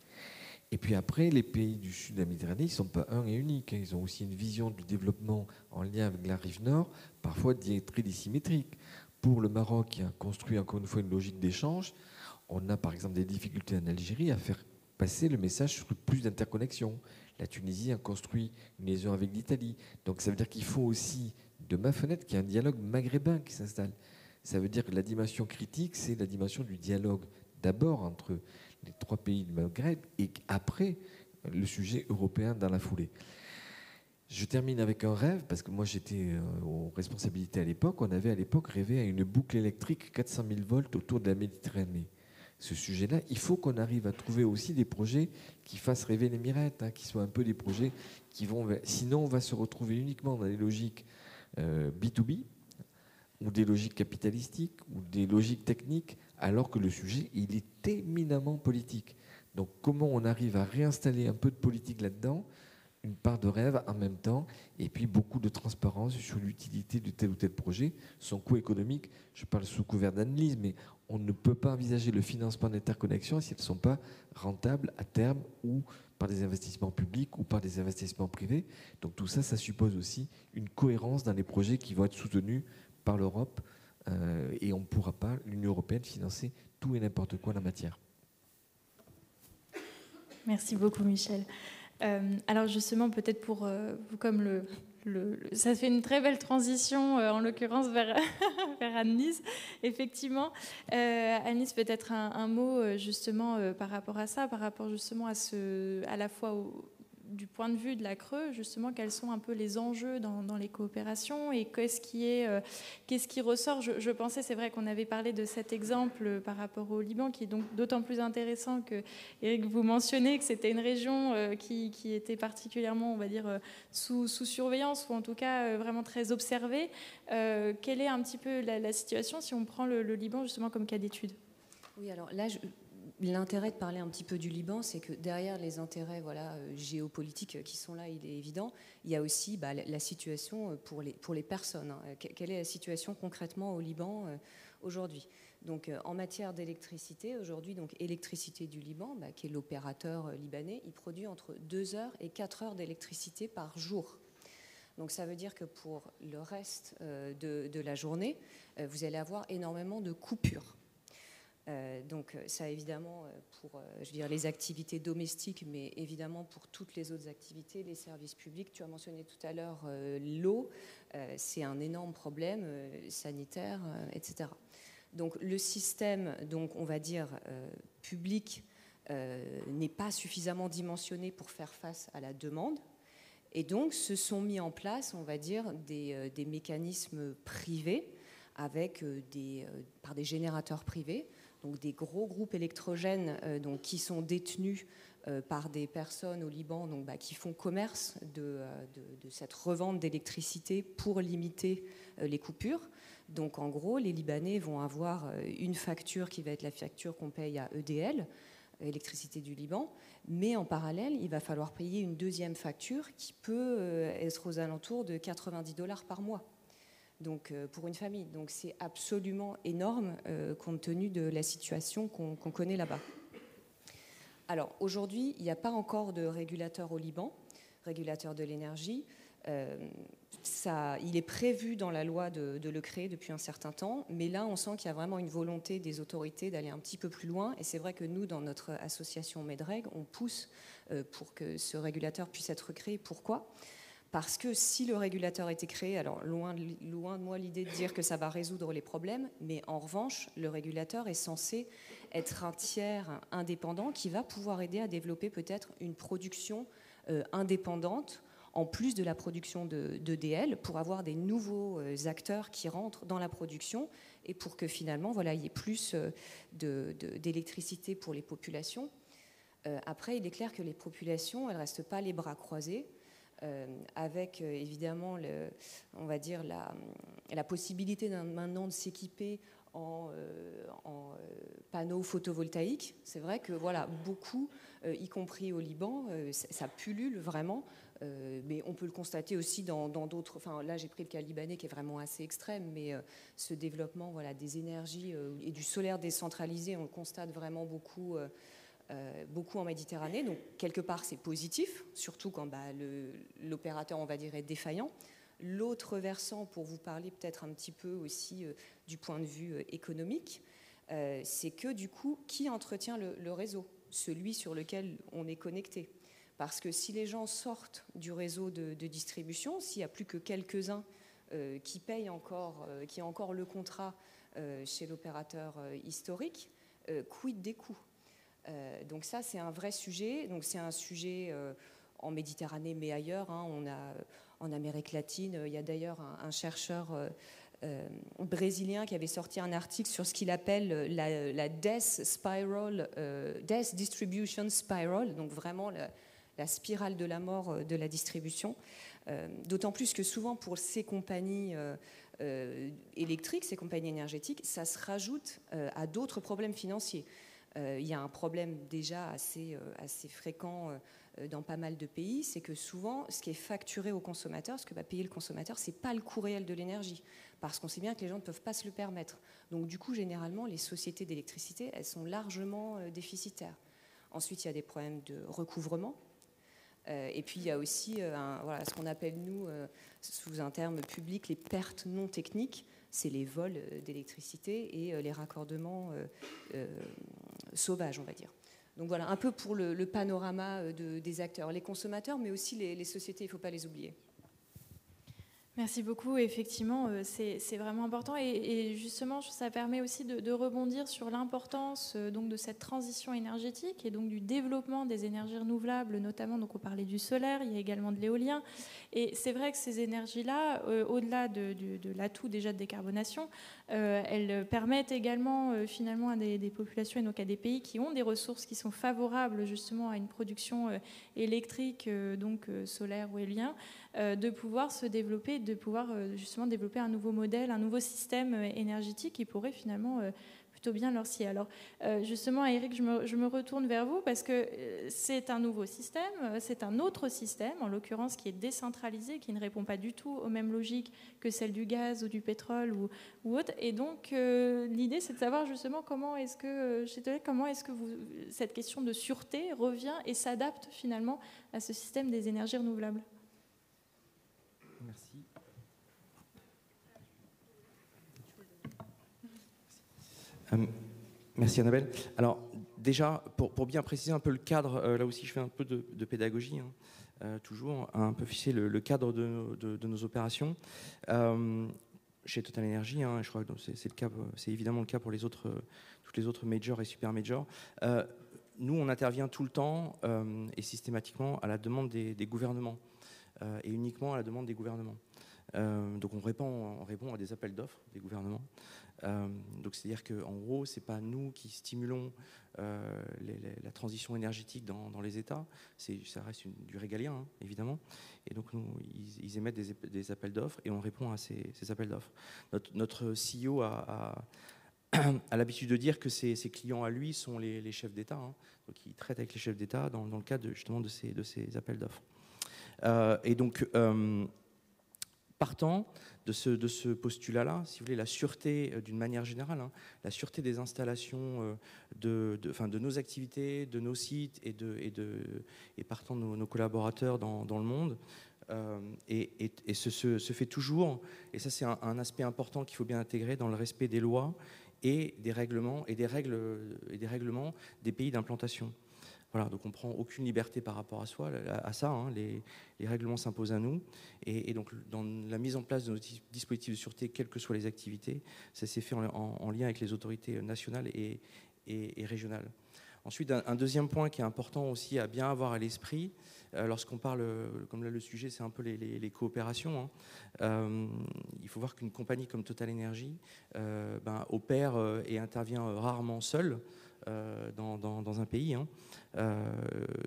Et puis après, les pays du sud de la Méditerranée, ils ne sont pas un et uniques. Hein. Ils ont aussi une vision du développement en lien avec la rive nord, parfois très dissymétrique. Pour le Maroc, qui a construit encore une fois une logique d'échange, on a par exemple des difficultés en Algérie à faire passer le message sur plus d'interconnexion. La Tunisie a construit une liaison avec l'Italie. Donc ça veut dire qu'il faut aussi, de ma fenêtre, qu'il y ait un dialogue maghrébin qui s'installe. Ça veut dire que la dimension critique, c'est la dimension du dialogue d'abord entre les trois pays du Maghreb et après le sujet européen dans la foulée. Je termine avec un rêve, parce que moi j'étais euh, aux responsabilités à l'époque. On avait à l'époque rêvé à une boucle électrique 400 000 volts autour de la Méditerranée ce sujet-là, il faut qu'on arrive à trouver aussi des projets qui fassent rêver les mirettes, hein, qui soient un peu des projets qui vont. Sinon, on va se retrouver uniquement dans des logiques B2B euh, ou des logiques capitalistiques ou des logiques techniques, alors que le sujet, il est éminemment politique. Donc, comment on arrive à réinstaller un peu de politique là-dedans? Une part de rêve en même temps, et puis beaucoup de transparence sur l'utilité de tel ou tel projet, son coût économique. Je parle sous couvert d'analyse, mais on ne peut pas envisager le financement d'interconnexion si elles ne sont pas rentables à terme ou par des investissements publics ou par des investissements privés. Donc tout ça, ça suppose aussi une cohérence dans les projets qui vont être soutenus par l'Europe. Euh, et on ne pourra pas, l'Union européenne, financer tout et n'importe quoi en la matière. Merci beaucoup, Michel. Euh, alors justement, peut-être pour euh, comme le, ça fait une très belle transition, euh, en l'occurrence vers, vers Annelise. Effectivement, Annelise, peut-être un, un, mot justement par rapport à ça, par rapport justement à, ce, à la fois au, du point de vue de la Creux, justement, quels sont un peu les enjeux dans, les coopérations et qu'est-ce qui, euh, ressort? Je, pensais, c'est vrai qu'on avait parlé de cet exemple par rapport au Liban, qui est donc d'autant plus intéressant que, vous mentionnez que c'était une région euh, qui, était particulièrement, on va dire, euh, sous, surveillance ou en tout cas vraiment très observée. quelle est un petit peu la, situation si on prend le, le Liban justement comme cas d'étude? Oui, alors là, je, L'intérêt de parler un petit peu du Liban, c'est que derrière les intérêts euh, géopolitiques qui sont là, il est évident, il y a aussi bah, la situation euh, pour les, personnes. Hein. Quelle est la situation concrètement au Liban euh, aujourd'hui? Donc, en matière d'électricité, aujourd'hui, donc électricité du Liban, bah, qui est l'opérateur libanais, il produit entre 2 heures et 4 heures d'électricité par jour. Donc, ça veut dire que pour le reste de la journée, vous allez avoir énormément de coupures. Euh, donc ça évidemment euh, pour euh, les activités domestiques, mais évidemment pour toutes les autres activités, les services publics. Tu as mentionné tout à l'heure l'eau, c'est un énorme problème sanitaire, etc. Donc le système, donc on va dire public, n'est pas suffisamment dimensionné pour faire face à la demande. Et donc se sont mis en place, on va dire, des, mécanismes privés avec par des générateurs privés donc des gros groupes électrogènes euh, donc, qui sont détenus euh, par des personnes au Liban donc, bah, qui font commerce euh, de, de, cette revente d'électricité pour limiter les coupures. Donc en gros, les Libanais vont avoir une facture qui va être la facture qu'on paye à EDL, électricité du Liban, mais en parallèle, il va falloir payer une deuxième facture qui peut être aux alentours de 90 dollars par mois donc, euh, pour une famille. Donc c'est absolument énorme euh, compte tenu de la situation qu'on connaît là-bas. Alors aujourd'hui, il n'y a pas encore de régulateur au Liban, régulateur de l'énergie. Euh, il est prévu dans la loi de, le créer depuis un certain temps, mais là, on sent qu'il y a vraiment une volonté des autorités d'aller un petit peu plus loin. Et c'est vrai que nous, dans notre association Medreg, on pousse pour que ce régulateur puisse être créé. Pourquoi? Parce que si le régulateur était créé, alors loin de, moi l'idée de dire que ça va résoudre les problèmes, mais en revanche, le régulateur est censé être un tiers indépendant qui va pouvoir aider à développer peut-être une production euh, indépendante en plus de la production de, DL, pour avoir des nouveaux euh, acteurs qui rentrent dans la production et pour que finalement, voilà, il y ait plus euh, d'électricité pour les populations. après, il est clair que les populations, elles ne restent pas les bras croisés. Euh, avec euh, évidemment, on va dire, la, la possibilité maintenant de s'équiper en, euh, panneaux photovoltaïques. C'est vrai que voilà, beaucoup, y compris au Liban, ça, pullule vraiment. mais on peut le constater aussi dans d'autres. Enfin, là, j'ai pris le cas libanais qui est vraiment assez extrême, mais ce développement voilà, des énergies et du solaire décentralisé, on le constate vraiment beaucoup euh, beaucoup en Méditerranée. Donc, quelque part, c'est positif, surtout quand bah, l'opérateur, on va dire, est défaillant. L'autre versant, pour vous parler peut-être un petit peu aussi euh, du point de vue euh, économique, c'est que du coup, qui entretient le, réseau? Celui sur lequel on est connecté. Parce que si les gens sortent du réseau de, distribution, s'il n'y a plus que quelques-uns qui payent encore, qui ont encore le contrat chez l'opérateur historique, quid des coûts? Donc ça, c'est un vrai sujet. Donc c'est un sujet euh, en Méditerranée, mais ailleurs. Hein. on a en Amérique latine. Il y a d'ailleurs un, chercheur euh, brésilien qui avait sorti un article sur ce qu'il appelle la, death spiral, death distribution spiral, donc vraiment la, spirale de la mort de la distribution. D'autant plus que souvent pour ces compagnies électriques, ces compagnies énergétiques, ça se rajoute à d'autres problèmes financiers. Il y a un problème déjà assez, assez fréquent dans pas mal de pays, c'est que souvent, ce qui est facturé au consommateur, ce que va payer le consommateur, c'est pas le coût réel de l'énergie, parce qu'on sait bien que les gens ne peuvent pas se le permettre. Donc du coup, généralement, les sociétés d'électricité, elles sont largement déficitaires. Ensuite, il y a des problèmes de recouvrement. Euh, et puis il y a aussi euh, voilà, ce qu'on appelle, nous, euh, sous un terme public, les pertes non techniques. C'est les vols d'électricité et les raccordements sauvages, on va dire. Donc voilà, un peu pour le, panorama des acteurs, les consommateurs, mais aussi les, sociétés, il ne faut pas les oublier. Merci beaucoup. Effectivement, euh, c'est vraiment important. Et, justement, ça permet aussi de, rebondir sur l'importance euh, de cette transition énergétique et donc du développement des énergies renouvelables, notamment. Donc, on parlait du solaire, il y a également de l'éolien. Et c'est vrai que ces énergies-là, euh, au-delà de, l'atout déjà de décarbonation, elles permettent également finalement à des, populations et donc à des pays qui ont des ressources qui sont favorables justement à une production électrique, donc solaire ou éolien, de pouvoir se développer de pouvoir euh, justement développer un nouveau modèle, un nouveau système euh, énergétique qui pourrait finalement euh, bien leur. Alors justement, Eric, je me, retourne vers vous parce que c'est un nouveau système, c'est un autre système, en l'occurrence qui est décentralisé, qui ne répond pas du tout aux mêmes logiques que celle du gaz ou du pétrole ou, autre. Et donc l'idée, c'est de savoir justement comment est-ce que, comment est-ce que vous, cette question de sûreté revient et s'adapte finalement à ce système des énergies renouvelables? Merci. Euh, merci Annabelle. Alors déjà, pour, bien préciser un peu le cadre, euh, là aussi je fais un peu de, pédagogie, hein, euh, toujours, un peu fixer le, cadre de, nos opérations. chez Total Energy, hein, je crois que c'est, évidemment le cas pour les autres, toutes les autres majors et super majors. nous, on intervient tout le temps et systématiquement à la demande des, gouvernements et uniquement à la demande des gouvernements. donc on répond à des appels d'offres des gouvernements. Euh, donc c'est-à-dire qu'en gros, c'est pas nous qui stimulons euh, la transition énergétique dans, les États, ça reste du régalien hein, évidemment. Et donc nous, ils, émettent des, appels d'offres et on répond à ces, appels d'offres. Notre, CEO a, l'habitude de dire que ses, clients à lui sont les, chefs d'État, hein. donc il traite avec les chefs d'État dans, le cadre justement de ces, de ces appels d'offres. Euh, et donc partant de ce, postulat-là, si vous voulez, la sûreté euh, d'une manière générale, hein, la sûreté des installations, euh, de, de, nos activités, de nos sites et, de, et, de, et partant de nos, collaborateurs dans, le monde, euh, et, et, se, fait toujours, et ça c'est un, un, aspect important qu'il faut bien intégrer dans le respect des lois et des règlements et des règles et des règlements des pays d'implantation. Voilà, donc on prend aucune liberté par rapport à, ça. Hein, les, règlements s'imposent à nous. Et, donc, dans la mise en place de nos dispositifs de sûreté, quelles que soient les activités, ça s'est fait en, lien avec les autorités nationales et, régionales. Ensuite, un, deuxième point qui est important aussi à bien avoir à l'esprit, euh, lorsqu'on parle, comme là le sujet, c'est un peu les, coopérations. Hein, euh, il faut voir qu'une compagnie comme Total Energy euh, ben, opère et intervient rarement seule. Euh, dans, un pays. Hein. Euh,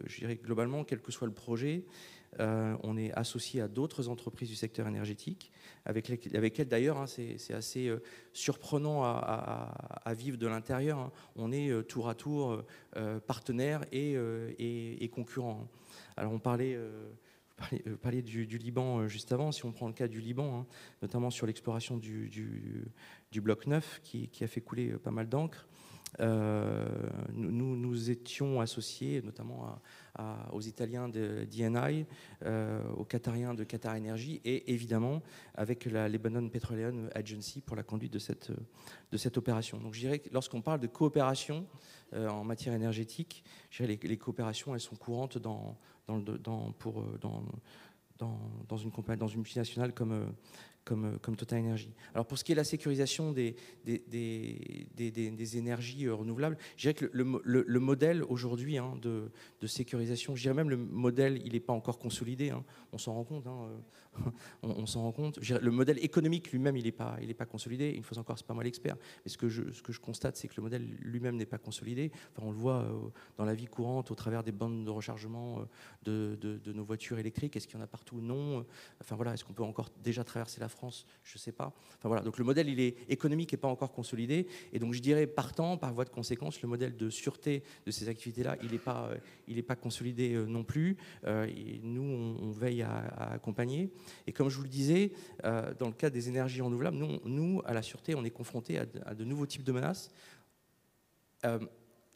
je dirais que globalement, quel que soit le projet, euh, on est associé à d'autres entreprises du secteur énergétique, avec, lesquelles d'ailleurs, hein, c'est assez surprenant à, vivre de l'intérieur. Hein. On est tour à tour partenaires et, et, concurrents. Alors on parlait... Du, Liban juste avant. Si on prend le cas du Liban, notamment sur l'exploration du, du, bloc 9, qui, qui, a fait couler pas mal d'encre, euh, nous, étions associés notamment aux Italiens de DNI, euh, aux Qatariens de Qatar Energy et évidemment avec la Lebanon Petroleum Agency pour la conduite de cette, opération. Donc je dirais que lorsqu'on parle de coopération euh, en matière énergétique, les, coopérations elles sont courantes dans, dans, dans, dans une multinationale comme, comme, comme Total Energy. Alors pour ce qui est de la sécurisation des, énergies euh, renouvelables, je dirais que le, le, modèle aujourd'hui hein, de, sécurisation, je dirais même le modèle, il n'est pas encore consolidé, hein. on s'en rend compte. Hein, euh, on, s'en rend compte. le modèle économique lui-même, il n'est pas, il pas consolidé. Une fois encore, c'est pas moi l'expert, mais ce que je, constate, c'est que le modèle lui-même n'est pas consolidé. Enfin, on le voit euh, dans la vie courante, au travers des bandes de rechargement de, nos voitures électriques. Est-ce qu'il y en a partout? Non. Enfin voilà, est-ce qu'on peut encore déjà traverser la France? Je ne sais pas. Enfin voilà, donc le modèle il est économique et pas encore consolidé. Et donc je dirais partant, par voie de conséquence, le modèle de sûreté de ces activités-là, il n'est pas, est pas consolidé non plus. Et nous, on, veille à, accompagner. Et comme je vous le disais, dans le cas des énergies renouvelables, nous, nous à la sûreté, on est confronté à, à de nouveaux types de menaces.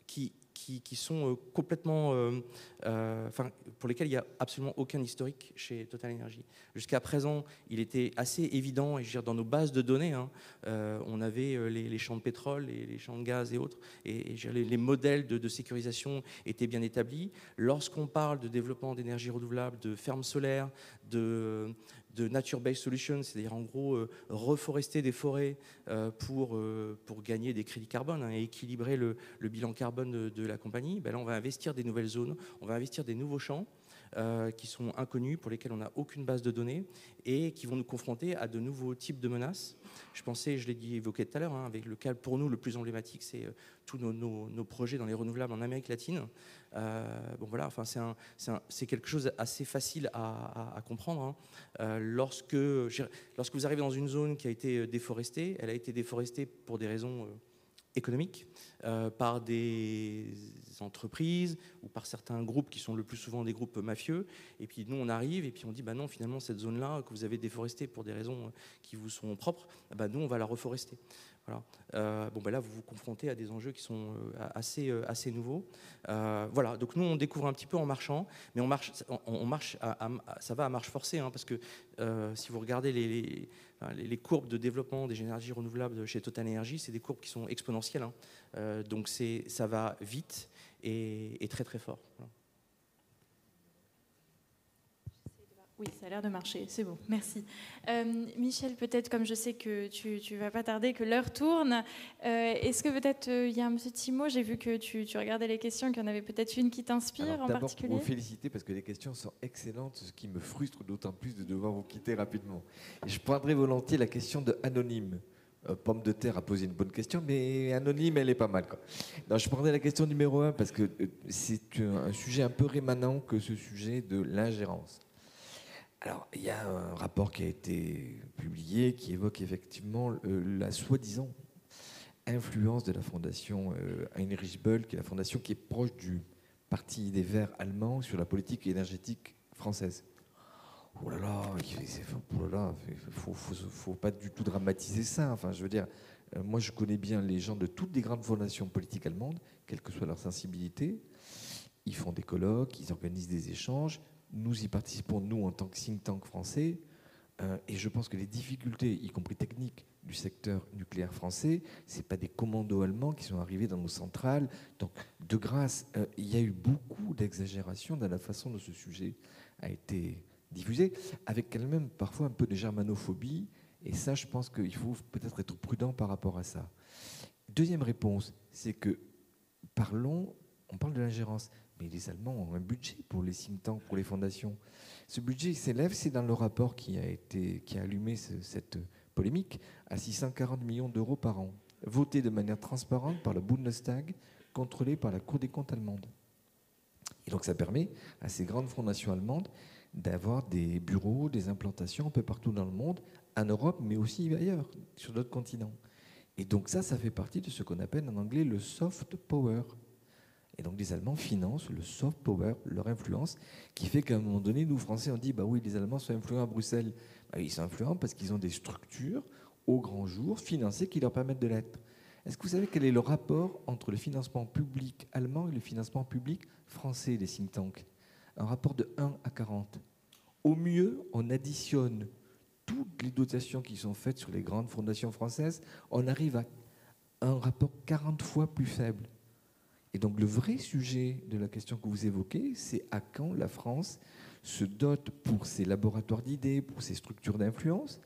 qui, qui, sont euh, complètement, euh, euh, enfin, pour lesquels il n'y a absolument aucun historique chez Total Energy. Jusqu'à présent, il était assez évident, et je veux dire, dans nos bases de données, hein, on avait les, champs de pétrole, les, les, champs de gaz et autres, et, les, modèles de, sécurisation étaient bien établis. Lorsqu'on parle de développement d'énergie renouvelable, de fermes solaires, de, de nature-based solutions, c'est-à-dire en gros euh, reforester des forêts euh, pour, euh, pour gagner des crédits carbone hein, et équilibrer le, bilan carbone de, la compagnie, ben là on va investir des nouvelles zones, on va investir des nouveaux champs qui sont inconnus, pour lesquels on n'a aucune base de données et qui vont nous confronter à de nouveaux types de menaces. Je pensais, je l'ai dit évoqué tout à l'heure, hein, avec le cas pour nous le plus emblématique, c'est tous nos, projets dans les renouvelables en Amérique latine. Euh, bon voilà, enfin c'est quelque chose assez facile à, comprendre. Hein. Euh, lorsque, lorsque vous arrivez dans une zone qui a été déforestée, elle a été déforestée pour des raisons euh, économiques, par des entreprises ou par certains groupes qui sont le plus souvent des groupes mafieux. Et puis nous, on arrive et puis on dit, bah non, finalement, cette zone-là que vous avez déforestée pour des raisons qui vous sont propres, bah nous, on va la reforester. Euh, bon, ben là, vous vous confrontez à des enjeux qui sont euh, assez, euh, assez nouveaux. voilà, donc nous, on découvre un petit peu en marchant, mais on marche, on, marche ça va à marche forcée, hein, parce que si vous regardez les, les, courbes de développement des énergies renouvelables chez Total Energy, c'est des courbes qui sont exponentielles. Hein. donc ça va vite et, très très fort. Oui, ça a l'air de marcher, c'est bon, merci. Euh, Michel, peut-être comme je sais que tu ne vas pas tarder, que l'heure tourne, euh, est-ce que peut-être euh, il y a un petit mot J'ai vu que tu, regardais les questions, qu'il y en avait peut-être une qui t'inspire en particulier. Pour vous féliciter parce que les questions sont excellentes, ce qui me frustre d'autant plus de devoir vous quitter rapidement. Et je prendrai volontiers la question de Anonyme. Pomme de terre a posé une bonne question, mais anonyme, elle est pas mal. Quoi. je prendrai la question numéro un parce que c'est un sujet un peu rémanent que ce sujet de l'ingérence. Alors, il y a un rapport qui a été publié qui évoque effectivement la soi-disant influence de la fondation euh, Heinrich Böll, qui est la fondation qui est proche du Parti des Verts allemands sur la politique énergétique française. Oh là là, il ne faut, faut, pas du tout dramatiser ça. Enfin, je veux dire, euh, moi je connais bien les gens de toutes les grandes fondations politiques allemandes, quelle que soit leur sensibilité. Ils font des colloques, ils organisent des échanges. Nous y participons, nous, en tant que think tank français. Euh, et je pense que les difficultés, y compris techniques, du secteur nucléaire français, ce n'est pas des commandos allemands qui sont arrivés dans nos centrales. Donc, de grâce, euh, il y a eu beaucoup d'exagération dans la façon dont ce sujet a été diffusé, avec elle-même parfois un peu de germanophobie. Et ça, je pense qu'il faut peut-être être prudent par rapport à ça. Deuxième réponse, c'est que parlons, on parle de l'ingérence, mais les Allemands ont un budget pour les think tanks, pour les fondations. Ce budget s'élève, c'est dans le rapport qui a, été, qui a allumé cette polémique, à 640 millions d'euros par an, voté de manière transparente par le Bundestag, contrôlé par la Cour des comptes allemande. Et donc ça permet à ces grandes fondations allemandes d'avoir des bureaux, des implantations un peu partout dans le monde, en Europe, mais aussi ailleurs, sur d'autres continents. Et donc ça, ça fait partie de ce qu'on appelle en anglais le soft power. Et donc les Allemands financent le soft power, leur influence, qui fait qu'à un moment donné, nous Français, on dit bah oui, les Allemands sont influents à Bruxelles. Bah, ils sont influents parce qu'ils ont des structures au grand jour financées qui leur permettent de l'être. Est-ce que vous savez quel est le rapport entre le financement public allemand et le financement public français des think tanks? Un rapport de 1 à 40. Au mieux, on additionne toutes les dotations qui sont faites sur les grandes fondations françaises, on arrive à un rapport 40 fois plus faible. Et donc le vrai sujet de la question que vous évoquez, c'est à quand la France se dote pour ses laboratoires d'idées, pour ses structures d'influence,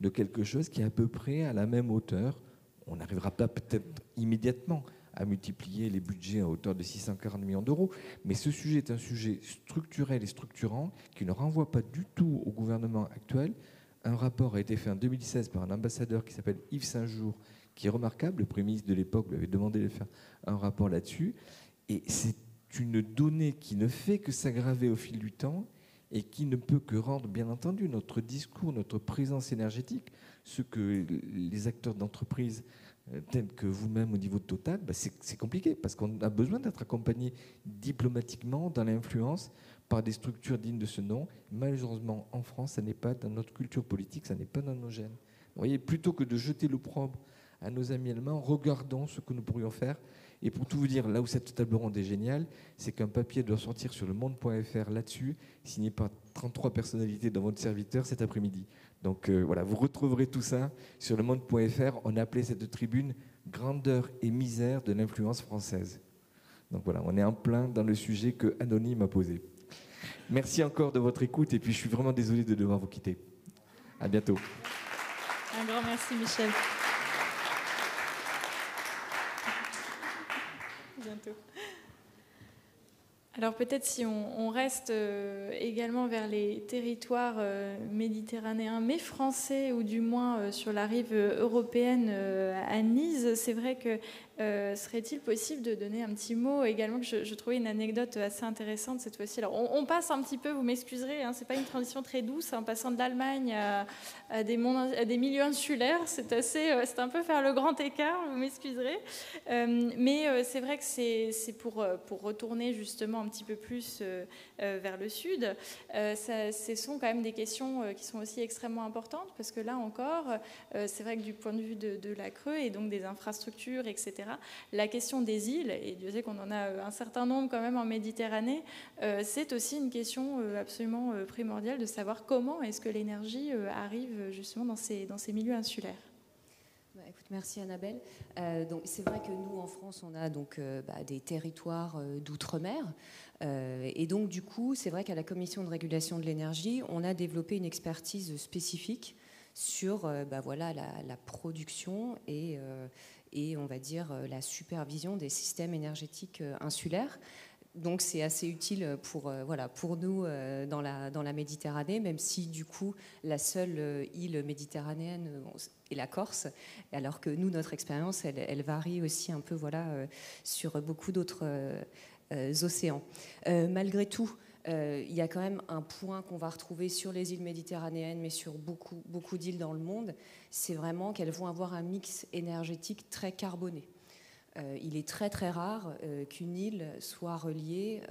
de quelque chose qui est à peu près à la même hauteur. On n'arrivera pas peut-être immédiatement à multiplier les budgets à hauteur de 640 millions d'euros, mais ce sujet est un sujet structurel et structurant qui ne renvoie pas du tout au gouvernement actuel. Un rapport a été fait en 2016 par un ambassadeur qui s'appelle Yves Saint-Jour, qui est remarquable. Le Premier ministre de l'époque lui avait demandé de faire un rapport là-dessus. Et c'est une donnée qui ne fait que s'aggraver au fil du temps et qui ne peut que rendre, bien entendu, notre discours, notre présence énergétique, ce que les acteurs d'entreprise euh, tels que vous-même au niveau de Total, bah, c'est compliqué parce qu'on a besoin d'être accompagné diplomatiquement dans l'influence par des structures dignes de ce nom. Malheureusement, en France, ça n'est pas dans notre culture politique, ça n'est pas dans nos gènes. Vous voyez, plutôt que de jeter l'opprobre à nos amis allemands, regardons ce que nous pourrions faire. Et pour tout vous dire, là où cette table ronde est géniale, c'est qu'un papier doit sortir sur le monde.fr là-dessus, signé par 33 personnalités dans votre serviteur cet après-midi. Donc euh, voilà, vous retrouverez tout ça sur le monde.fr. On a appelé cette tribune Grandeur et misère de l'influence française. Donc voilà, on est en plein dans le sujet que Anonyme a posé. Merci encore de votre écoute et puis je suis vraiment désolé de devoir vous quitter. À bientôt. Un grand merci Michel. bientôt. Alors peut-être si on, reste euh, également vers les territoires euh, méditerranéens, mais français, ou du moins euh, sur la rive européenne à Nice, c'est vrai que euh, serait-il possible de donner un petit mot également que je, trouvais une anecdote assez intéressante cette fois-ci. On, passe un petit peu, vous m'excuserez, hein, c'est pas une transition très douce, en passant de l'Allemagne à, des milieux insulaires, euh, c'est un peu faire le grand écart, vous m'excuserez. Euh, mais c'est vrai que c'est, pour, pour retourner justement un petit peu plus vers le sud. ce sont quand même des questions qui sont aussi extrêmement importantes parce que là encore, c'est vrai que du point de vue de, de la Creux et donc des infrastructures, etc. La question des îles, et Dieu sait qu'on en a euh, un certain nombre quand même en Méditerranée, euh, c'est aussi une question euh, absolument primordiale de savoir comment est-ce que l'énergie arrive justement dans ces, milieux insulaires. Bah, merci Annabelle. donc c'est vrai que nous en France on a donc bah, des territoires d'outre-mer et donc du coup c'est vrai qu'à la Commission de régulation de l'énergie on a développé une expertise spécifique sur bah, voilà la, la, production et, et on va dire euh, la supervision des systèmes énergétiques euh, insulaires. Donc c'est assez utile pour, euh, voilà, pour nous dans, la, dans la Méditerranée, même si du coup la seule île méditerranéenne est la Corse, alors que nous, notre expérience, elle, elle, varie aussi un peu voilà, sur beaucoup d'autres océans. malgré tout, il y a quand même un point qu'on va retrouver sur les îles méditerranéennes, mais sur beaucoup, beaucoup d'îles dans le monde, c'est vraiment qu'elles vont avoir un mix énergétique très carboné. Euh, il est très très rare euh, qu'une île soit reliée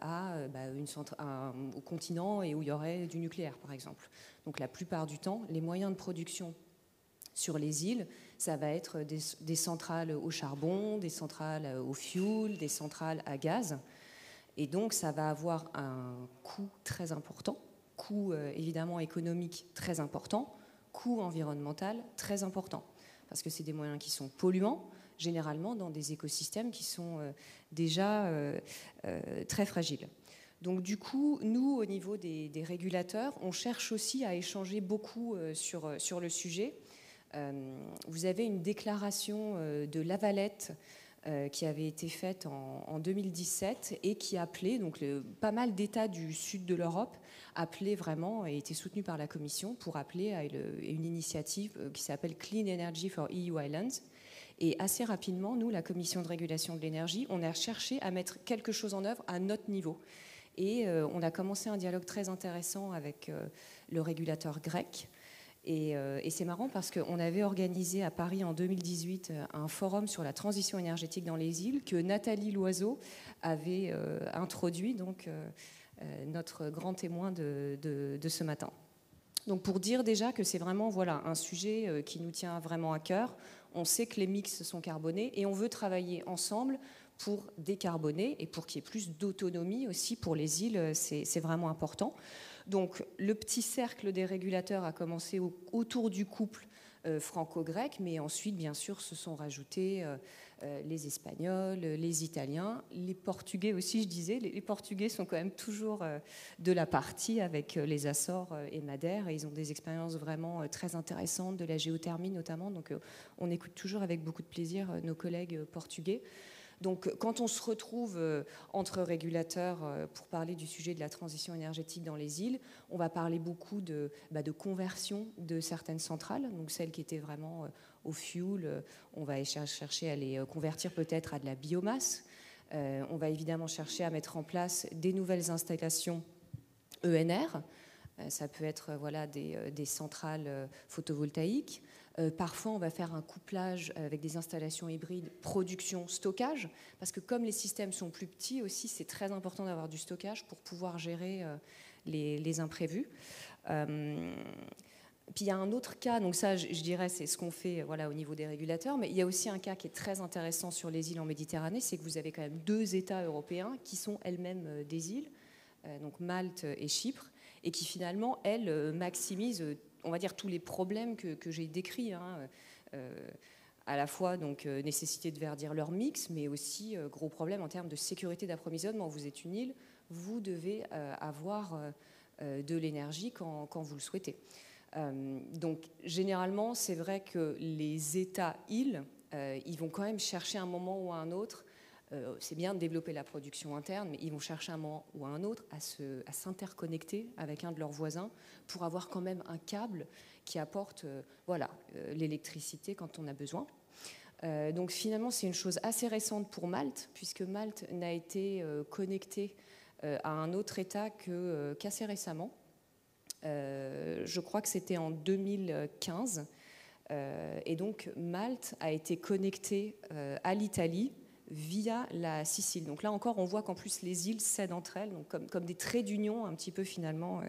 à, bah, au continent et où il y aurait du nucléaire, par exemple. Donc la plupart du temps, les moyens de production sur les îles, ça va être des, centrales au charbon, des centrales au fuel, des centrales à gaz. Et donc, ça va avoir un coût très important, coût euh, évidemment économique très important, coût environnemental très important, parce que c'est des moyens qui sont polluants, généralement dans des écosystèmes qui sont euh, déjà euh, très fragiles. Donc du coup, nous, au niveau des, régulateurs, on cherche aussi à échanger beaucoup sur, sur le sujet. vous avez une déclaration de Lavalette euh, qui avait été faite en, 2017 et qui appelait, donc pas mal d'États du sud de l'Europe appelaient vraiment, et était soutenue par la Commission, pour appeler à une, initiative euh, qui s'appelle Clean Energy for EU Islands. Et assez rapidement, nous, la Commission de régulation de l'énergie, on a cherché à mettre quelque chose en œuvre à notre niveau. Et euh, on a commencé un dialogue très intéressant avec le régulateur grec, euh, et, c'est marrant parce qu'on avait organisé à Paris en 2018 euh, un forum sur la transition énergétique dans les îles que Nathalie Loiseau avait euh, introduit, donc notre grand témoin de, ce matin. Donc pour dire déjà que c'est vraiment voilà, un sujet qui nous tient vraiment à cœur. On sait que les mix sont carbonés et on veut travailler ensemble pour décarboner et pour qu'il y ait plus d'autonomie aussi pour les îles, c'est vraiment important. Donc le petit cercle des régulateurs a commencé autour du couple euh, franco-grec, mais ensuite, bien sûr, se sont rajoutés euh, euh, les Espagnols, les Italiens, les Portugais aussi, je disais. Les, Portugais sont quand même toujours de la partie avec les Açores et Madère, et ils ont des expériences vraiment très intéressantes, de la géothermie notamment. Donc on écoute toujours avec beaucoup de plaisir nos collègues portugais. Donc quand on se retrouve euh, entre régulateurs euh, pour parler du sujet de la transition énergétique dans les îles, on va parler beaucoup de, bah, conversion de certaines centrales, donc celles qui étaient vraiment euh, au fuel, on va chercher à les convertir peut-être à de la biomasse. on va évidemment chercher à mettre en place des nouvelles installations ENR. Ça peut être voilà, des, centrales photovoltaïques. Parfois, on va faire un couplage avec des installations hybrides production-stockage, parce que comme les systèmes sont plus petits aussi, c'est très important d'avoir du stockage pour pouvoir gérer les imprévus. Puis il y a un autre cas, donc ça je, dirais c'est ce qu'on fait voilà, au niveau des régulateurs, mais il y a aussi un cas qui est très intéressant sur les îles en Méditerranée, c'est que vous avez quand même deux États européens qui sont elles-mêmes euh, des îles, euh, donc Malte et Chypre, et qui finalement, elles, euh, maximisent, on va dire, tous les problèmes que, j'ai décrits. Hein, à la fois donc nécessité de verdir leur mix, mais aussi gros problème en termes de sécurité d'approvisionnement. Vous êtes une île, vous devez avoir de l'énergie quand, vous le souhaitez. Euh, donc généralement, c'est vrai que les États-îles, euh, ils vont quand même chercher un moment ou un autre euh, c'est bien de développer la production interne, mais ils vont chercher un moment ou un autre à, s'interconnecter avec un de leurs voisins pour avoir quand même un câble qui apporte voilà, l'électricité quand on a besoin. donc finalement, c'est une chose assez récente pour Malte, puisque Malte n'a été connecté à un autre État qu'assez récemment. Euh, je crois que c'était en 2015. Euh, et donc Malte a été connecté euh, à l'Italie via la Sicile. Donc là encore, on voit qu'en plus les îles cèdent entre elles, donc comme, des traits d'union un petit peu finalement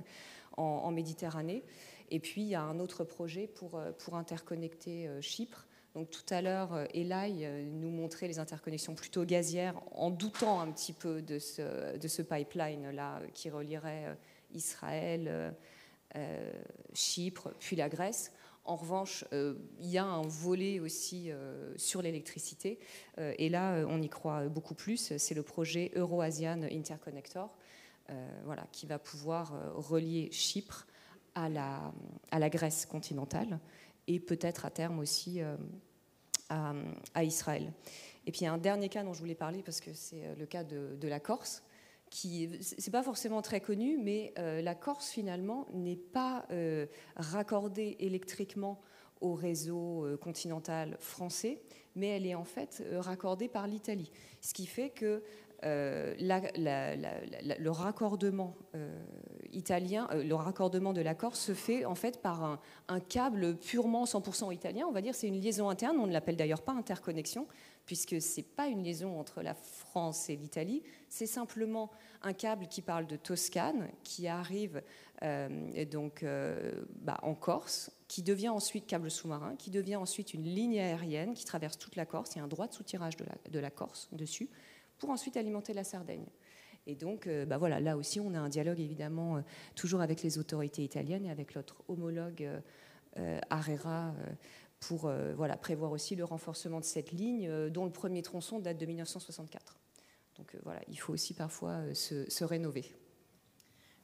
en, Méditerranée. Et puis il y a un autre projet pour, pour interconnecter Chypre. Donc tout à l'heure, Elai nous montrait les interconnexions plutôt gazières en doutant un petit peu de ce, de ce pipeline-là qui relierait Israël, Chypre, puis la Grèce. En revanche, euh, il y a un volet aussi euh, sur l'électricité, et là, on y croit beaucoup plus. C'est le projet Euro-Asian Interconnector, voilà, qui va pouvoir relier Chypre à la, Grèce continentale et peut-être à terme aussi à, Israël. Et puis il y a un dernier cas dont je voulais parler parce que c'est le cas de la Corse qui c'est pas forcément très connu, mais euh, la Corse finalement n'est pas euh, raccordée électriquement au réseau euh, continental français, mais elle est en fait raccordée par l'Italie, ce qui fait que le raccordement italien, le raccordement de la Corse se fait en fait par un, un câble purement 100% italien. On va dire c'est une liaison interne. On ne l'appelle d'ailleurs pas interconnexion puisque ce n'est pas une liaison entre la France et l'Italie, c'est simplement un câble qui parle de Toscane, qui arrive euh, donc euh, bah, en Corse, qui devient ensuite câble sous-marin, qui devient ensuite une ligne aérienne qui traverse toute la Corse. Il y a un droit de soutirage de la, de la Corse dessus, pour ensuite alimenter la Sardaigne. Et donc, euh, bah voilà, là aussi, on a un dialogue évidemment toujours avec les autorités italiennes et avec notre homologue Arera pour euh, voilà, prévoir aussi le renforcement de cette ligne, euh, dont le premier tronçon date de 1964. Donc euh, voilà, il faut aussi parfois se, rénover.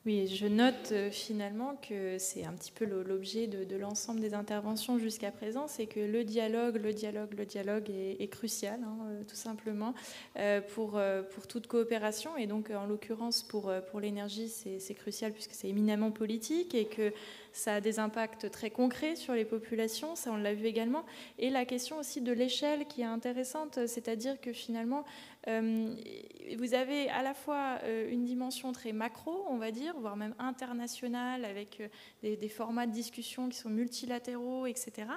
Oui, je note finalement que c'est un petit peu l'objet de, l'ensemble des interventions jusqu'à présent, c'est que le dialogue, le dialogue, le dialogue est, crucial, hein, tout simplement, pour, pour toute coopération. Et donc, en l'occurrence, pour, pour l'énergie, c'est crucial puisque c'est éminemment politique et que ça a des impacts très concrets sur les populations, ça on l'a vu également. Et la question aussi de l'échelle qui est intéressante, c'est-à-dire que finalement, euh, vous avez à la fois euh, une dimension très macro, on va dire, voire même internationale, avec euh, des, formats de discussion qui sont multilatéraux, etc.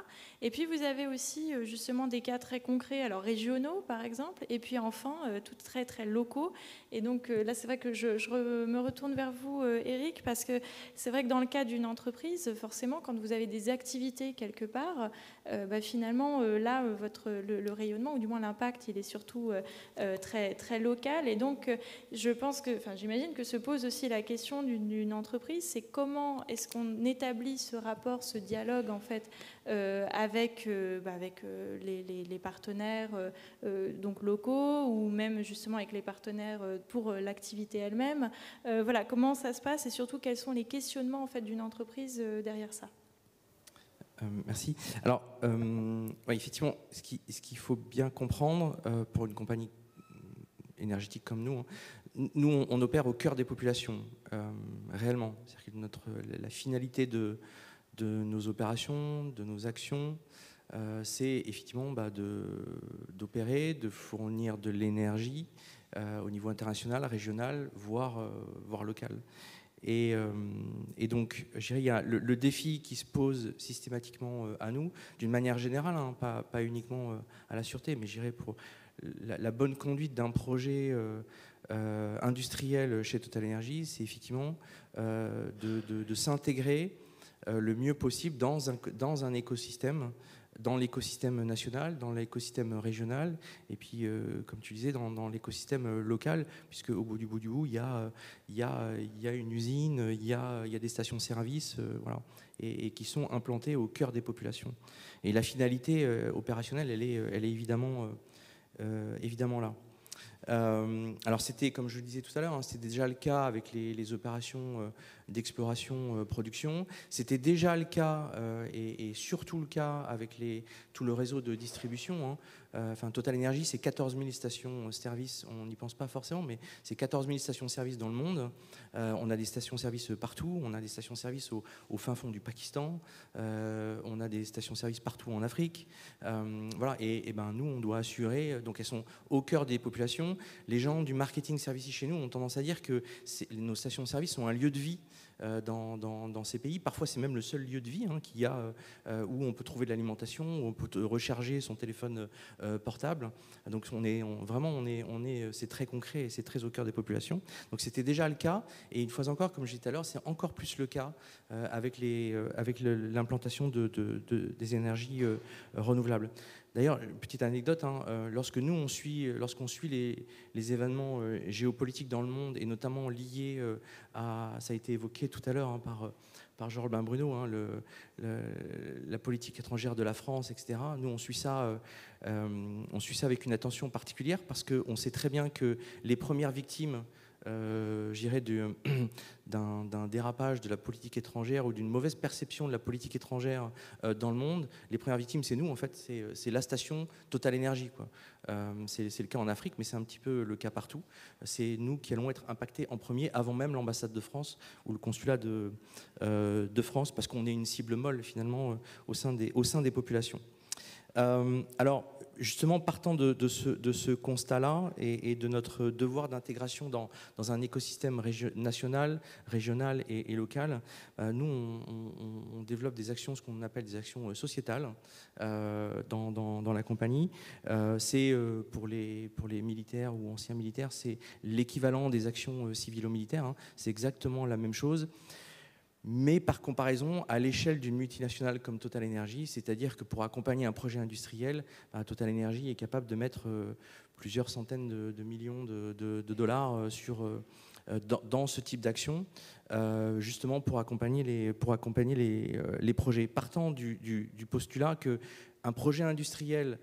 Et puis vous avez aussi justement des cas très concrets, alors régionaux par exemple, et puis enfin tout très très locaux. Et donc là, c'est vrai que je, je, me retourne vers vous, Eric, parce que c'est vrai que dans le cas d'une entreprise, forcément, quand vous avez des activités quelque part, bah, finalement, là, votre, le, rayonnement, ou du moins l'impact, il est surtout très, très local. Et donc, euh, je pense que, enfin, j'imagine que se pose aussi la question d'une entreprise, c'est comment est-ce qu'on établit ce rapport, ce dialogue, en fait, euh, avec, euh, bah, avec les, les, partenaires donc locaux ou même justement avec les partenaires pour l'activité elle-même. voilà, comment ça se passe et surtout quels sont les questionnements en fait d'une entreprise derrière ça? merci. Alors, effectivement, ce qu'il ce faut bien comprendre pour une compagnie énergétique comme nous, hein. nous, on, opère au cœur des populations, euh, réellement. C'est-à-dire que notre, la finalité de, de nos opérations, de nos actions, euh, c'est effectivement bah, d'opérer, de, fournir de l'énergie euh, au niveau international, régional, voire, voire local. Et, donc, je il y le, défi qui se pose systématiquement à nous, d'une manière générale, hein, pas, pas, uniquement à la sûreté, mais je pour la, bonne conduite d'un projet industriel chez Total Energy, c'est effectivement de, de s'intégrer le mieux possible dans un, écosystème dans l'écosystème national, dans l'écosystème régional, et puis, euh, comme tu disais, dans, l'écosystème euh, local, puisque au bout du bout du bout, il y a, une usine, il y a, des stations-service, euh, voilà, et, qui sont implantées au cœur des populations. Et la finalité opérationnelle, elle est, évidemment là. Alors c'était, comme je le disais tout à l'heure, hein, c'était déjà le cas avec les, opérations d'exploration-production. C'était déjà le cas, et, et, surtout le cas avec tout le réseau de distribution. Hein. Euh, enfin, Total Energy, c'est 14 000 stations-service. On n'y pense pas forcément, mais c'est 14 000 stations-service dans le monde. Euh, on a des stations-service partout. On a des stations-service au, fin fond du Pakistan. Euh, on a des stations-service partout en Afrique. voilà. Et, ben, nous, on doit assurer. Donc, elles sont au cœur des populations. Les gens du marketing service chez nous ont tendance à dire que nos stations-service sont un lieu de vie euh, dans, ces pays. Parfois, c'est même le seul lieu de vie hein, qu'il y a euh, euh, où on peut trouver de l'alimentation, où on peut recharger son téléphone portable. Donc, on est vraiment, on est, c'est très concret et c'est très au cœur des populations. Donc, c'était déjà le cas. Et une fois encore, comme je disais tout à l'heure, c'est encore plus le cas avec l'implantation de, des énergies renouvelables. D'ailleurs, petite anecdote, hein, euh, lorsque nous on suit, lorsqu'on suit les, événements euh, géopolitiques dans le monde et notamment liés euh, à, ça a été évoqué tout à l'heure hein, par par Ben Bruno, hein, la politique étrangère de la France, etc. Nous, on suit ça, on suit ça avec une attention particulière parce qu'on sait très bien que les premières victimes euh, j'irais, d'un dérapage de la politique étrangère ou d'une mauvaise perception de la politique étrangère euh, dans le monde, les premières victimes, c'est nous, en fait, c'est la station Total Énergie. Euh, c'est le cas en Afrique, mais c'est un petit peu le cas partout. C'est nous qui allons être impactés en premier, avant même l'ambassade de France ou le consulat de, de France, parce qu'on est une cible molle, finalement, au, sein des, au sein des populations. alors, justement, partant de, ce, constat-là et, de notre devoir d'intégration dans, un écosystème national, régional et, local, euh, nous, on, développe des actions, ce qu'on appelle des actions euh, sociétales euh, dans, la compagnie. c'est pour, les, militaires ou anciens militaires, c'est l'équivalent des actions civilo-militaires. Hein. C'est exactement la même chose mais par comparaison à l'échelle d'une multinationale comme Total Energy, c'est-à-dire que pour accompagner un projet industriel, bah, Total Energy est capable de mettre euh, plusieurs centaines de, millions de, dollars euh, sur, euh, dans, ce type d'action, justement pour accompagner les, pour accompagner les, projets. Partant du, du postulat qu'un projet industriel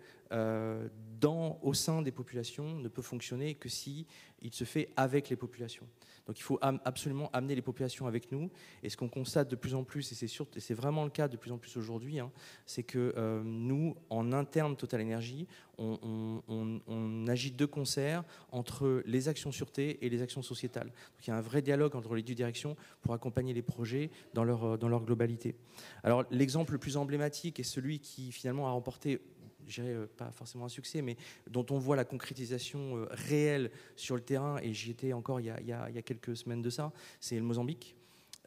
dans, au sein des populations ne peut fonctionner que si il se fait avec les populations. Donc il faut absolument amener les populations avec nous. Et ce qu'on constate de plus en plus, et c'est vraiment le cas de plus en plus aujourd'hui, hein, c'est que euh, nous, en interne Total Energy, on, agit de concert entre les actions sûreté et les actions sociétales. Donc il y a un vrai dialogue entre les deux directions pour accompagner les projets dans leur, dans leur globalité. Alors l'exemple le plus emblématique est celui qui finalement a remporté je dirais euh, pas forcément un succès, mais dont on voit la concrétisation euh, réelle sur le terrain, et j'y étais encore il y, a, quelques semaines de ça, c'est le Mozambique.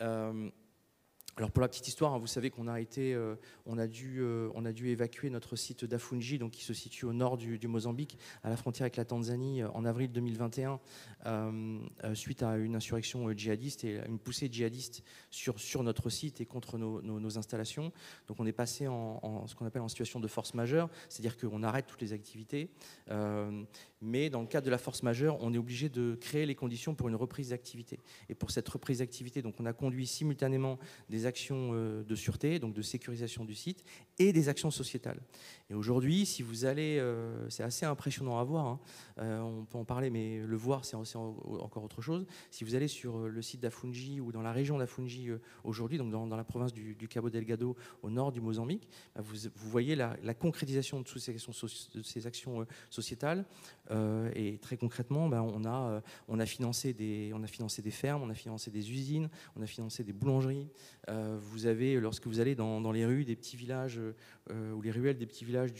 Euh, alors pour la petite histoire, hein, vous savez qu'on euh, euh, a dû évacuer notre site d'Afungi, donc qui se situe au nord du, Mozambique, à la frontière avec la Tanzanie, euh, en avril 2021, suite à une insurrection djihadiste et une poussée djihadiste sur sur notre site et contre nos, installations. Donc on est passé en, ce qu'on appelle en situation de force majeure, c'est-à-dire qu'on arrête toutes les activités. Mais dans le cadre de la force majeure, on est obligé de créer les conditions pour une reprise d'activité. Et pour cette reprise d'activité, donc on a conduit simultanément des actions euh, de sûreté, donc de sécurisation du site, et des actions sociétales. Et aujourd'hui, si vous allez, euh, c'est assez impressionnant à voir, hein. euh, on peut en parler, mais le voir, c'est encore autre chose. Si vous allez sur le site d'Afungi ou dans la région d'Afungi aujourd'hui, donc dans, la province du, Cabo Delgado, au nord du Mozambique, bah, vous, voyez la, concrétisation de toutes de ces actions sociétales. Et très concrètement, ben, on, a, on, a financé des, fermes, on a financé des usines, on a financé des boulangeries. vous avez, lorsque vous allez dans, les rues des petits villages ou les ruelles des petits villages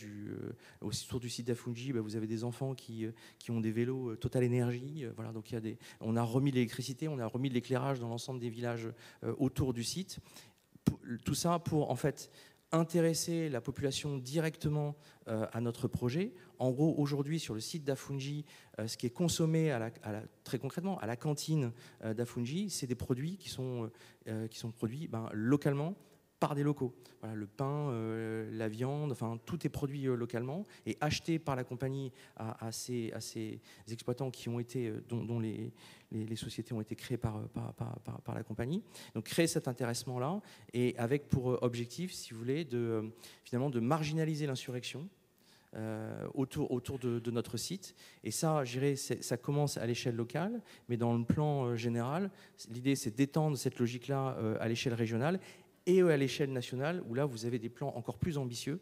autour du site d'Afungi, ben, vous avez des enfants qui, ont des vélos Total Énergie. voilà, donc y a des, on a remis l'électricité, on a remis de l'éclairage dans l'ensemble des villages autour du site. Tout ça pour en fait intéresser la population directement euh, à notre projet. En gros, aujourd'hui, sur le site d'Afungi, euh, ce qui est consommé très concrètement à la cantine euh, d'Afungi, c'est des produits qui sont, qui sont produits ben, localement par des locaux. Le pain, la viande, enfin tout est produit localement et acheté par la compagnie à, ces, exploitants qui ont été, dont, les, sociétés ont été créées par, la compagnie. Donc créer cet intéressement-là et avec pour objectif, si vous voulez, finalement de marginaliser l'insurrection. Euh, autour, autour de, notre site. Et ça, je ça commence à l'échelle locale, mais dans le plan euh, général, l'idée c'est d'étendre cette logique-là euh, à l'échelle régionale et à l'échelle nationale, où là, vous avez des plans encore plus ambitieux,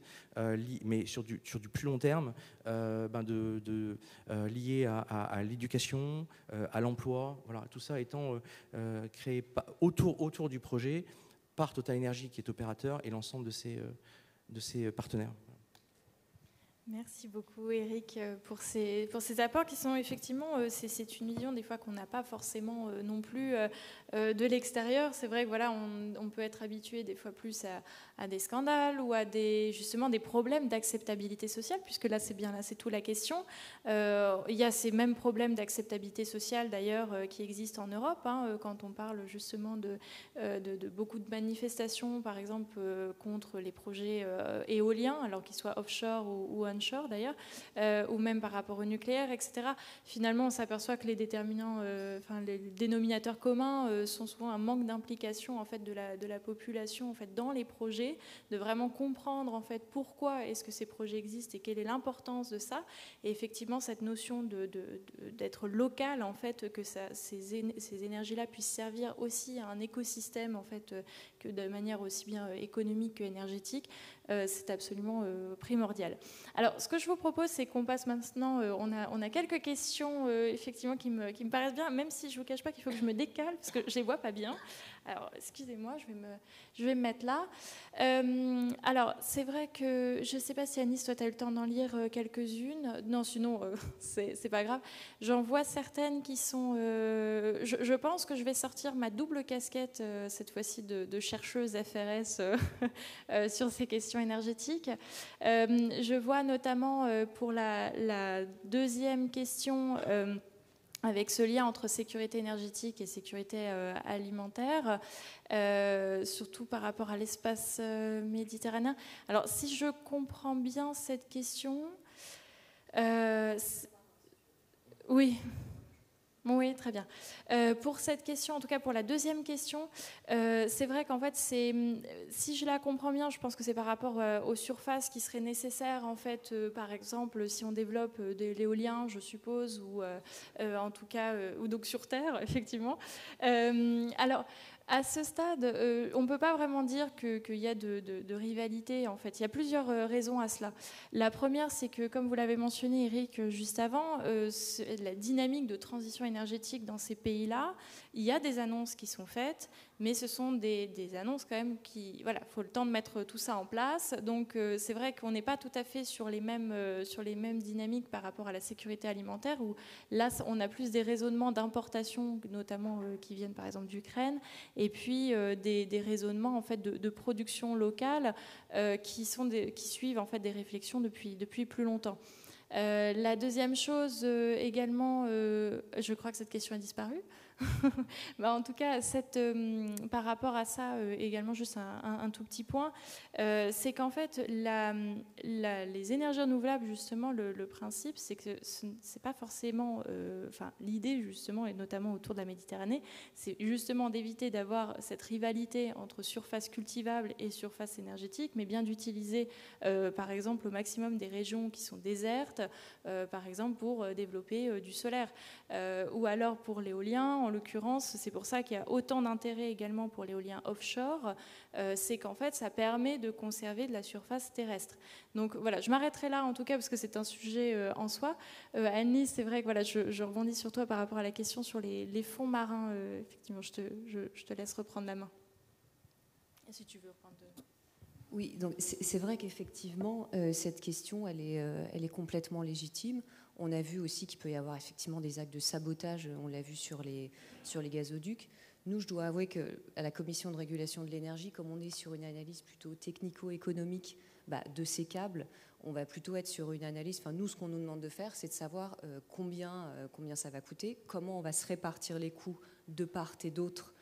mais sur du, sur du plus long terme, ben de, euh, liés à, l'éducation, à l'emploi, voilà, tout ça étant créé autour, autour du projet par Total Energy qui est opérateur et l'ensemble de de ses partenaires. Merci beaucoup Eric euh, pour ces, pour ces apports qui sont effectivement, euh, c'est une vision des fois qu'on n'a pas forcément euh, non plus de l'extérieur. C'est vrai que voilà, on, peut être habitué des fois plus à, des scandales ou à des, justement des problèmes d'acceptabilité sociale, puisque là c'est bien là, c'est tout la question. il y a ces mêmes problèmes d'acceptabilité sociale d'ailleurs qui existent en Europe, hein, quand on parle justement de, beaucoup de manifestations, par exemple contre les projets éoliens, alors qu'ils soient offshore ou, ou d'ailleurs, euh, ou même par rapport au nucléaire, etc. Finalement, on s'aperçoit que les déterminants, euh, enfin les dénominateurs communs euh, sont souvent un manque d'implication en fait de la, de la population en fait dans les projets, de vraiment comprendre en fait pourquoi est-ce que ces projets existent et quelle est l'importance de ça. Et effectivement, cette notion de, d'être local en fait, que ces, ces énergies-là puissent servir aussi à un écosystème en fait que de manière aussi bien économique que énergétique, c'est absolument primordial. Alors ce que je vous propose, c'est qu'on passe maintenant, euh, on, a, on, a, quelques questions euh, effectivement qui me, qui me, paraissent bien, même si je ne vous cache pas qu'il faut que je me décale, parce que je ne les vois pas bien. Alors, excusez-moi, je, vais me, je vais me mettre là. Euh, alors, c'est vrai que je ne sais pas si Anis, toi, tu le temps d'en lire quelques-unes. Non, sinon, c'est pas grave. J'en vois certaines qui sont... Je, pense que je vais sortir ma double casquette, cette fois-ci, de, chercheuse FRS sur ces questions énergétiques. je vois notamment euh, pour la, deuxième question euh, avec ce lien entre sécurité énergétique et sécurité euh, alimentaire, surtout par rapport à l'espace méditerranéen. Alors, si je comprends bien cette question, oui. Oui, très bien. Euh, pour cette question, en tout cas pour la deuxième question, euh, c'est vrai qu'en fait, c'est, si je la comprends bien, je pense que c'est par rapport euh, aux surfaces qui seraient nécessaires, en fait, par exemple, si on développe de l'éolien, je suppose, ou en tout cas, ou donc sur Terre, effectivement. alors, à ce stade, euh, on ne peut pas vraiment dire qu'il y a de, rivalité. En fait, il y a plusieurs euh, raisons à cela. La première, c'est que, comme vous l'avez mentionné, Eric, euh, juste avant, la dynamique de transition énergétique dans ces pays-là, il y a des annonces qui sont faites, mais ce sont des, annonces quand même qui, voilà, faut le temps de mettre tout ça en place. Donc, c'est vrai qu'on n'est pas tout à fait sur les mêmes sur les mêmes dynamiques par rapport à la sécurité alimentaire, où là, on a plus des raisonnements d'importation, notamment qui viennent par exemple d'Ukraine et puis euh, des, raisonnements en fait de, production locale euh, qui, sont qui suivent en fait des réflexions depuis, depuis plus longtemps. Euh, la deuxième chose également, je crois que cette question a disparu. bah, en tout cas, euh, par rapport à ça, euh, également, juste un, tout petit point, euh, c'est qu'en fait, les énergies renouvelables, justement, le, principe, c'est que ce n'est pas forcément, enfin, l'idée, justement, et notamment autour de la Méditerranée, c'est justement d'éviter d'avoir cette rivalité entre surface cultivable et surface énergétique, mais bien d'utiliser, par exemple, au maximum des régions qui sont désertes, par exemple, pour développer du solaire, ou alors pour l'éolien, en l'occurrence, c'est pour ça qu'il y a autant d'intérêt également pour l'éolien offshore, euh, c'est qu'en fait, ça permet de conserver de la surface terrestre. Donc voilà, je m'arrêterai là en tout cas parce que c'est un sujet euh, en soi. Euh, Annie, c'est vrai que voilà, je, rebondis sur toi par rapport à la question sur les, fonds marins. effectivement, je te, je, te, laisse reprendre la main. Et si tu veux reprendre. Oui, donc c'est vrai qu'effectivement, cette question, elle est, elle est complètement légitime. On a vu aussi qu'il peut y avoir effectivement des actes de sabotage, on l'a vu sur les, sur les gazoducs. Nous, je dois avouer qu'à la Commission de régulation de l'énergie, comme on est sur une analyse plutôt technico-économique bah, de ces câbles, on va plutôt être sur une analyse. Enfin, nous, ce qu'on nous demande de faire, c'est de savoir euh, combien, euh, combien ça va coûter, comment on va se répartir les coûts de part et d'autre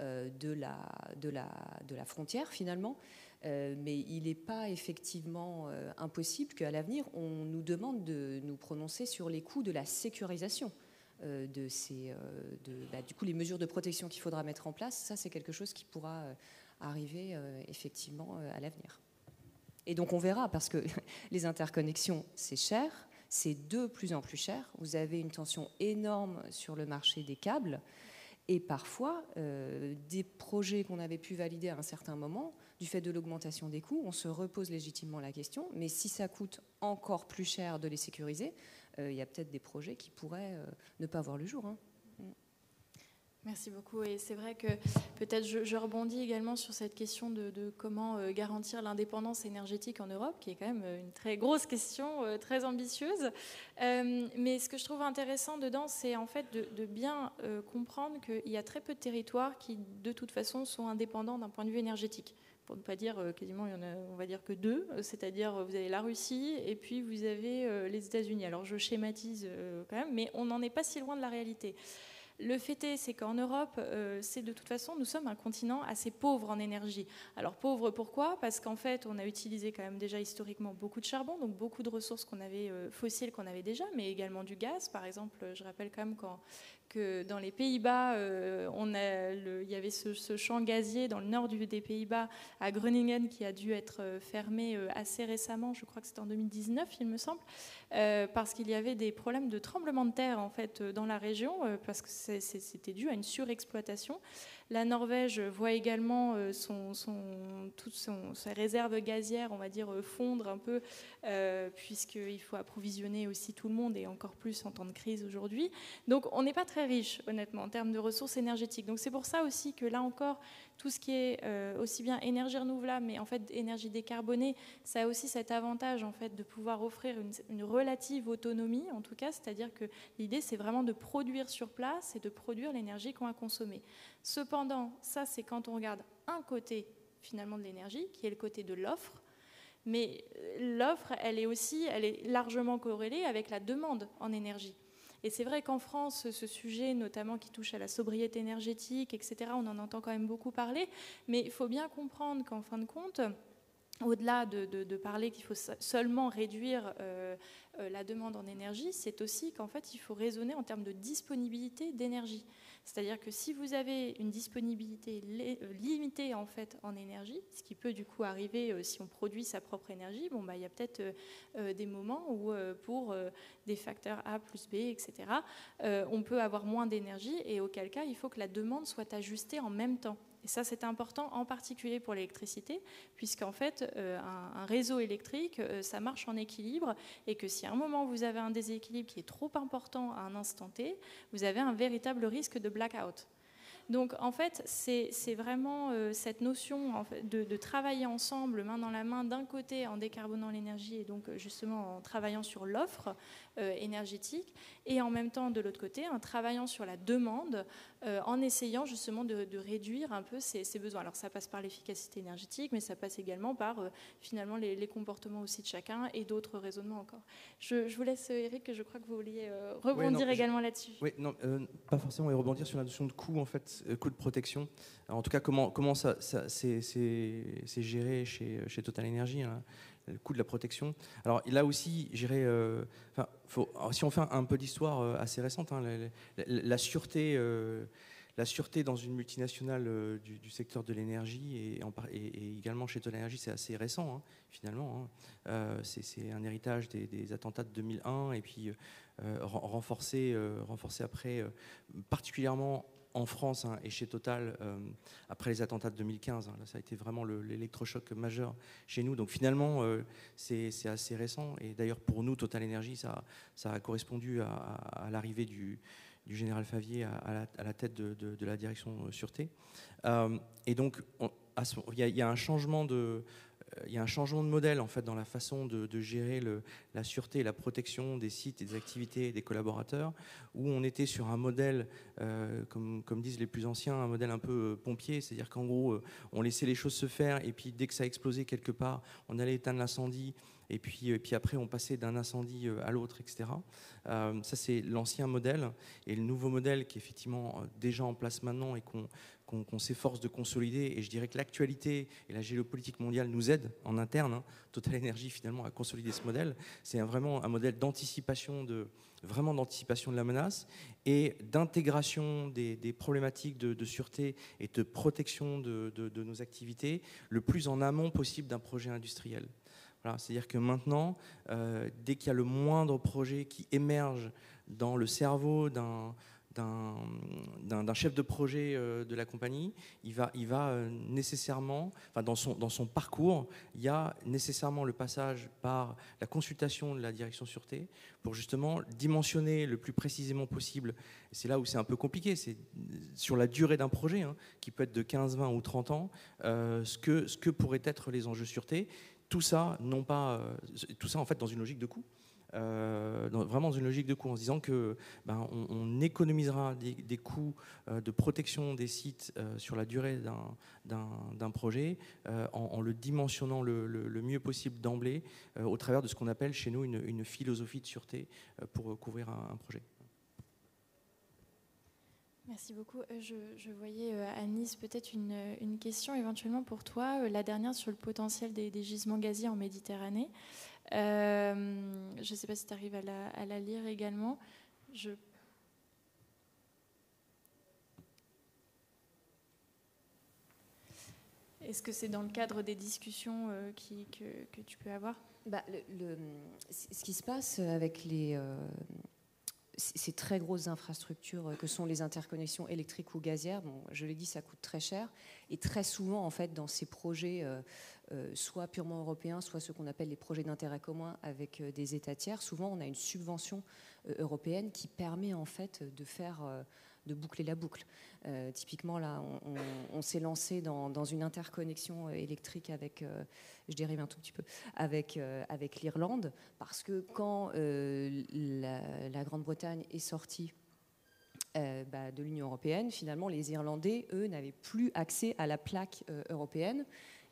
euh, de, la, de, la, de la frontière, finalement. Euh, mais il n'est pas effectivement euh, impossible qu'à l'avenir, on nous demande de nous prononcer sur les coûts de la sécurisation euh, de ces, bah, du coup, les mesures de protection qu'il faudra mettre en place. Ça, c'est quelque chose qui pourra arriver effectivement à l'avenir. Et donc, on verra, parce que les interconnexions, c'est cher, c'est de plus en plus cher. Vous avez une tension énorme sur le marché des câbles. Et parfois, des projets qu'on avait pu valider à un certain moment du fait de l'augmentation des coûts, on se repose légitimement la question, mais si ça coûte encore plus cher de les sécuriser, euh, il y a peut-être des projets qui pourraient euh, ne pas voir le jour. Hein. Merci beaucoup. Et c'est vrai que peut-être je, rebondis également sur cette question de, comment euh, garantir l'indépendance énergétique en Europe, qui est quand même une très grosse question, très ambitieuse. mais ce que je trouve intéressant dedans, c'est en fait de, de bien comprendre qu'il y a très peu de territoires qui, de toute façon, sont indépendants d'un point de vue énergétique pour ne pas dire euh, quasiment, il y en a, on va dire que deux, euh, c'est-à-dire euh, vous avez la Russie et puis vous avez les États-Unis. Alors je schématise quand même, mais on n'en est pas si loin de la réalité. Le fait est, c'est qu'en Europe, c'est de toute façon, nous sommes un continent assez pauvre en énergie. Alors pauvre pourquoi? Parce qu'en fait, on a utilisé quand même déjà historiquement beaucoup de charbon, donc beaucoup de ressources qu'on avait fossiles qu'on avait déjà, mais également du gaz. Par exemple, je rappelle quand même quand que dans les Pays-Bas, euh, il y avait ce, champ gazier dans le nord des Pays-Bas, à Groningen, qui a dû être euh, fermé euh, assez récemment, je crois que c'était en 2019, il me semble, parce qu'il y avait des problèmes de tremblement de terre en fait dans la région, parce que c'était dû à une surexploitation. La Norvège voit également euh, son, son, toutes ses réserves gazières, on va dire, euh, fondre un peu, euh, puisqu'il faut approvisionner aussi tout le monde, et encore plus en temps de crise aujourd'hui. Donc on n'est pas très riche, honnêtement, en termes de ressources énergétiques. Donc c'est pour ça aussi que là encore, tout ce qui est aussi bien énergie renouvelable, mais en fait énergie décarbonée, ça a aussi cet avantage en fait de pouvoir offrir une, relative autonomie, en tout cas, c'est-à-dire que l'idée c'est vraiment de produire sur place et de produire l'énergie qu'on va consommer. Cependant, ça c'est quand on regarde un côté finalement de l'énergie, qui est le côté de l'offre. Mais euh, l'offre, elle est aussi, elle est largement corrélée avec la demande en énergie. Et c'est vrai qu'en France, ce sujet, notamment qui touche à la sobriété énergétique, etc., on en entend quand même beaucoup parler. Mais il faut bien comprendre qu'en fin de compte, au-delà de, parler qu'il faut seulement réduire euh, euh, la demande en énergie, c'est aussi qu'en fait, il faut raisonner en termes de disponibilité d'énergie. C'est-à-dire que si vous avez une disponibilité euh, limitée en énergie, ce qui peut du coup arriver si on produit sa propre énergie, bon bah il y a peut-être des moments où pour des facteurs A plus B, etc. on peut avoir moins d'énergie et auquel cas il faut que la demande soit ajustée en même temps. Et ça, c'est important en particulier pour l'électricité, puisqu'en fait, euh, un, réseau électrique, euh, ça marche en équilibre, et que si à un moment vous avez un déséquilibre qui est trop important à un instant T, vous avez un véritable risque de blackout. Donc en fait, c'est vraiment euh, cette notion de, travailler ensemble, main dans la main, d'un côté en décarbonant l'énergie et donc justement en travaillant sur l'offre énergétique, et en même temps de l'autre côté en travaillant sur la demande euh, en essayant justement de, réduire un peu ces, besoins. Alors ça passe par l'efficacité énergétique, mais ça passe également par euh, finalement les, comportements aussi de chacun et d'autres raisonnements encore. Je, vous laisse, Eric, je crois que vous vouliez euh, rebondir également là-dessus. Oui, non, pas forcément, et rebondir sur la notion de coût, en fait, coût de protection. en tout cas, comment, comment ça, ça c'est géré chez, chez Total Energy hein, le coût de la protection. Alors là aussi, j'irai. enfin, si on fait un peu d'histoire assez récente, hein, la, sûreté la sûreté dans une multinationale euh, du, secteur de l'énergie et, également chez Total Energy, c'est assez récent hein, finalement. Hein. Euh, c'est un héritage des, attentats de 2001 et puis renforcé, renforcé après, particulièrement en France hein, et chez Total après les attentats de 2015. Hein. ça a été vraiment l'électrochoc majeur chez nous. Donc finalement, c'est assez récent. Et d'ailleurs, pour nous, Total Energy, ça, a correspondu à l'arrivée du, général Favier à, la, tête de, la direction euh, sûreté. Euh, et donc, il y, a un changement de, euh, il y a un changement de modèle en fait dans la façon de, gérer la sûreté et la protection des sites et des activités des collaborateurs, où on était sur un modèle, comme, comme, disent les plus anciens, un modèle un peu pompier, c'est-à-dire qu'en gros, on laissait les choses se faire et puis dès que ça explosait quelque part, on allait éteindre l'incendie et puis, et puis après on passait d'un incendie à l'autre, etc. Euh, ça, c'est l'ancien modèle. Et le nouveau modèle qui est effectivement euh, déjà en place maintenant et qu'on s'efforce de consolider. Et je dirais que l'actualité et la géopolitique mondiale nous aident en interne. Hein, Total Energy, finalement, à consolider ce modèle. C'est vraiment un modèle d'anticipation de vraiment d'anticipation de la menace et d'intégration des, problématiques de, sûreté et de protection de, nos activités le plus en amont possible d'un projet industriel. C'est-à-dire que maintenant, euh, dès qu'il y a le moindre projet qui émerge dans le cerveau d'un d'un chef de projet euh, de la compagnie, il va, euh, nécessairement, enfin dans, son, parcours, il y a nécessairement le passage par la consultation de la direction sûreté pour justement dimensionner le plus précisément possible. C'est là où c'est un peu compliqué, c'est sur la durée d'un projet, hein, qui peut être de 15, 20 ou 30 ans, ce, que, ce que pourraient être les enjeux sûreté tout ça, non pas, euh, tout ça en fait dans une logique de coût. Euh, vraiment dans une logique de coût, en se disant que ben, on, économisera des, coûts euh, de protection des sites sur la durée d'un projet en, le dimensionnant le, mieux possible d'emblée au travers de ce qu'on appelle chez nous une, philosophie de sûreté pour couvrir un projet. Merci beaucoup. Euh, je, voyais euh, à peut-être une, question éventuellement pour toi, euh, la dernière sur le potentiel des, gisements gaziers en Méditerranée. Je ne sais pas si tu arrives à la, lire également. Est-ce que c'est dans le cadre des discussions qui, que, tu peux avoir? Bah, Ce qui se passe avec les, ces très grosses infrastructures que sont les interconnexions électriques ou gazières, bon, je l'ai dit, ça coûte très cher. Et très souvent, en fait, dans ces projets, euh, euh, soit purement européens, soit ce qu'on appelle les projets d'intérêt commun avec euh, des États tiers, souvent on a une subvention européenne qui permet en fait de faire de boucler la boucle. Euh, typiquement, là, on, s'est lancé dans, une interconnexion électrique avec, euh, je un tout petit peu, euh, avec l'Irlande, parce que quand la, Grande-Bretagne est sortie bah, de l'Union européenne, finalement, les Irlandais, eux, n'avaient plus accès à la plaque européenne,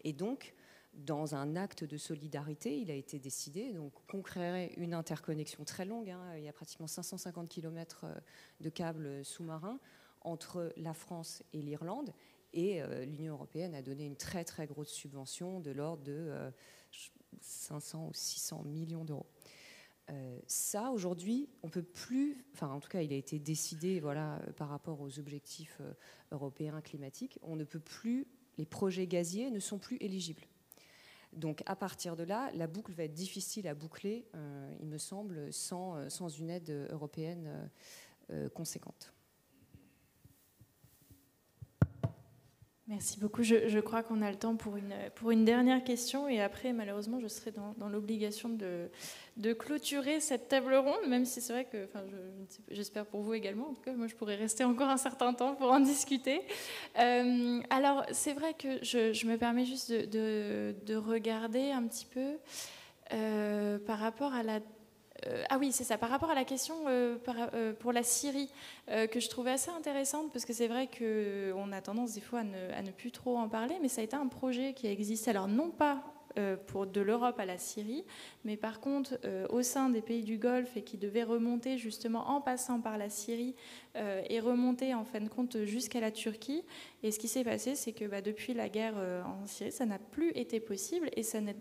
et donc dans un acte de solidarité, il a été décidé donc qu'on créerait une interconnexion très longue. Hein. il y a pratiquement 550 km euh, de câbles sous-marins entre la France et l'Irlande. Et euh, l'Union européenne a donné une très très grosse subvention de l'ordre de 500 euh, ou 600 millions d'euros. ça, aujourd'hui, on peut plus, enfin en tout cas, il a été décidé voilà, par rapport aux objectifs européens climatiques, on ne peut plus, les projets gaziers ne sont plus éligibles. Donc à partir de là, la boucle va être difficile à boucler, euh, il me semble, sans, euh, une aide européenne euh, conséquente. Merci beaucoup. Je, crois qu'on a le temps pour une, dernière question et après, malheureusement, je serai dans, l'obligation de, clôturer cette table ronde, même si c'est vrai que, enfin, j'espère pour vous également, en tout cas, moi je pourrais rester encore un certain temps pour en discuter. Euh, alors, c'est vrai que je, me permets juste de, de, regarder un petit peu euh, par rapport à la euh, ah oui, c'est ça. Par rapport à la question euh, euh, pour la Syrie, que je trouvais assez intéressante, parce que c'est vrai qu'on a tendance des fois à ne, plus trop en parler, mais ça a été un projet qui a existé, alors non pas pour de l'Europe à la Syrie, mais par contre au sein des pays du Golfe et qui devait remonter justement en passant par la Syrie euh, et remonter en fin de compte jusqu'à la Turquie. Et ce qui s'est passé, c'est que bah, depuis la guerre en Syrie, ça n'a plus été possible et ça, ne,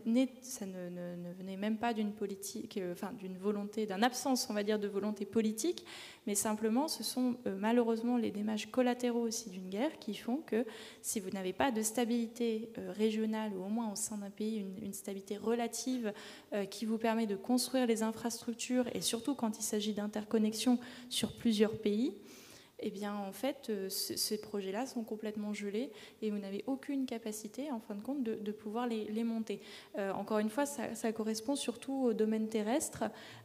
venait même pas d'une politique, enfin d'une volonté, d'une absence, on va dire, de volonté politique, mais simplement ce sont malheureusement les dommages collatéraux aussi d'une guerre qui font que si vous n'avez pas de stabilité régionale ou au moins au sein d'un pays une, stabilité relative qui vous permet de construire les infrastructures et surtout quand il s'agit d'interconnexion sur plusieurs pays eh bien, en fait, euh, ces projets-là sont complètement gelés et vous n'avez aucune capacité, en fin de compte, de, pouvoir les, monter. Euh, encore une fois, ça, correspond surtout au domaine terrestre.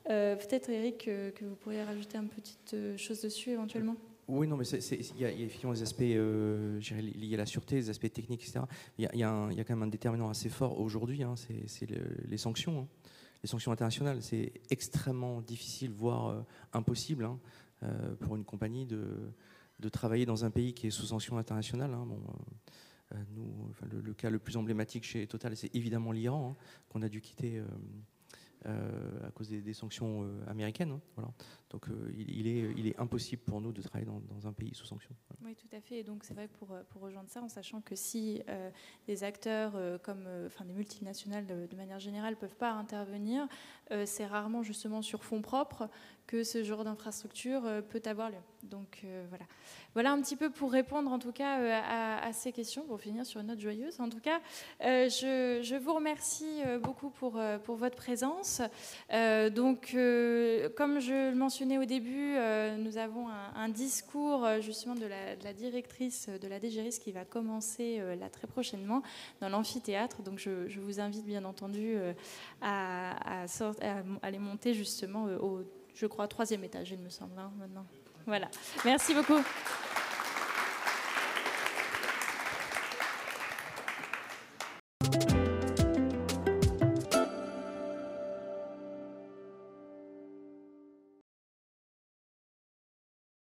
Euh, peut-être, Eric, que vous pourriez rajouter une petite chose dessus éventuellement? Oui, non, mais il y, a effectivement des aspects liés à la sûreté, des aspects techniques, etc. Il y, a, quand même un déterminant assez fort aujourd'hui, hein, c'est les sanctions. Hein. Les sanctions internationales, c'est extrêmement difficile, voire impossible. Hein. Euh, pour une compagnie de, travailler dans un pays qui est sous sanction internationale. Hein. Euh, le, cas le plus emblématique chez Total, c'est évidemment l'Iran, hein, qu'on a dû quitter euh, à cause des, sanctions américaines. Hein. Donc euh, il, est, impossible pour nous de travailler dans, un pays sous sanctions. Oui, tout à fait. Et donc c'est vrai pour, pour rejoindre ça, en sachant que si des acteurs comme enfin, des multinationales de, manière générale ne peuvent pas intervenir, c'est rarement justement sur fonds propres que ce genre d'infrastructure peut avoir lieu. Donc voilà. Voilà un petit peu pour répondre en tout cas euh, à, ces questions, pour finir sur une note joyeuse. En tout cas, euh, je, vous remercie euh, beaucoup pour, pour votre présence. donc, comme je le au début, nous avons un, discours justement de la, directrice de la DGRIS qui va commencer là très prochainement dans l'amphithéâtre. Donc, je, vous invite bien entendu à, à, aller monter justement au, je crois, troisième étage, il me semble, hein, maintenant. Voilà. Merci beaucoup.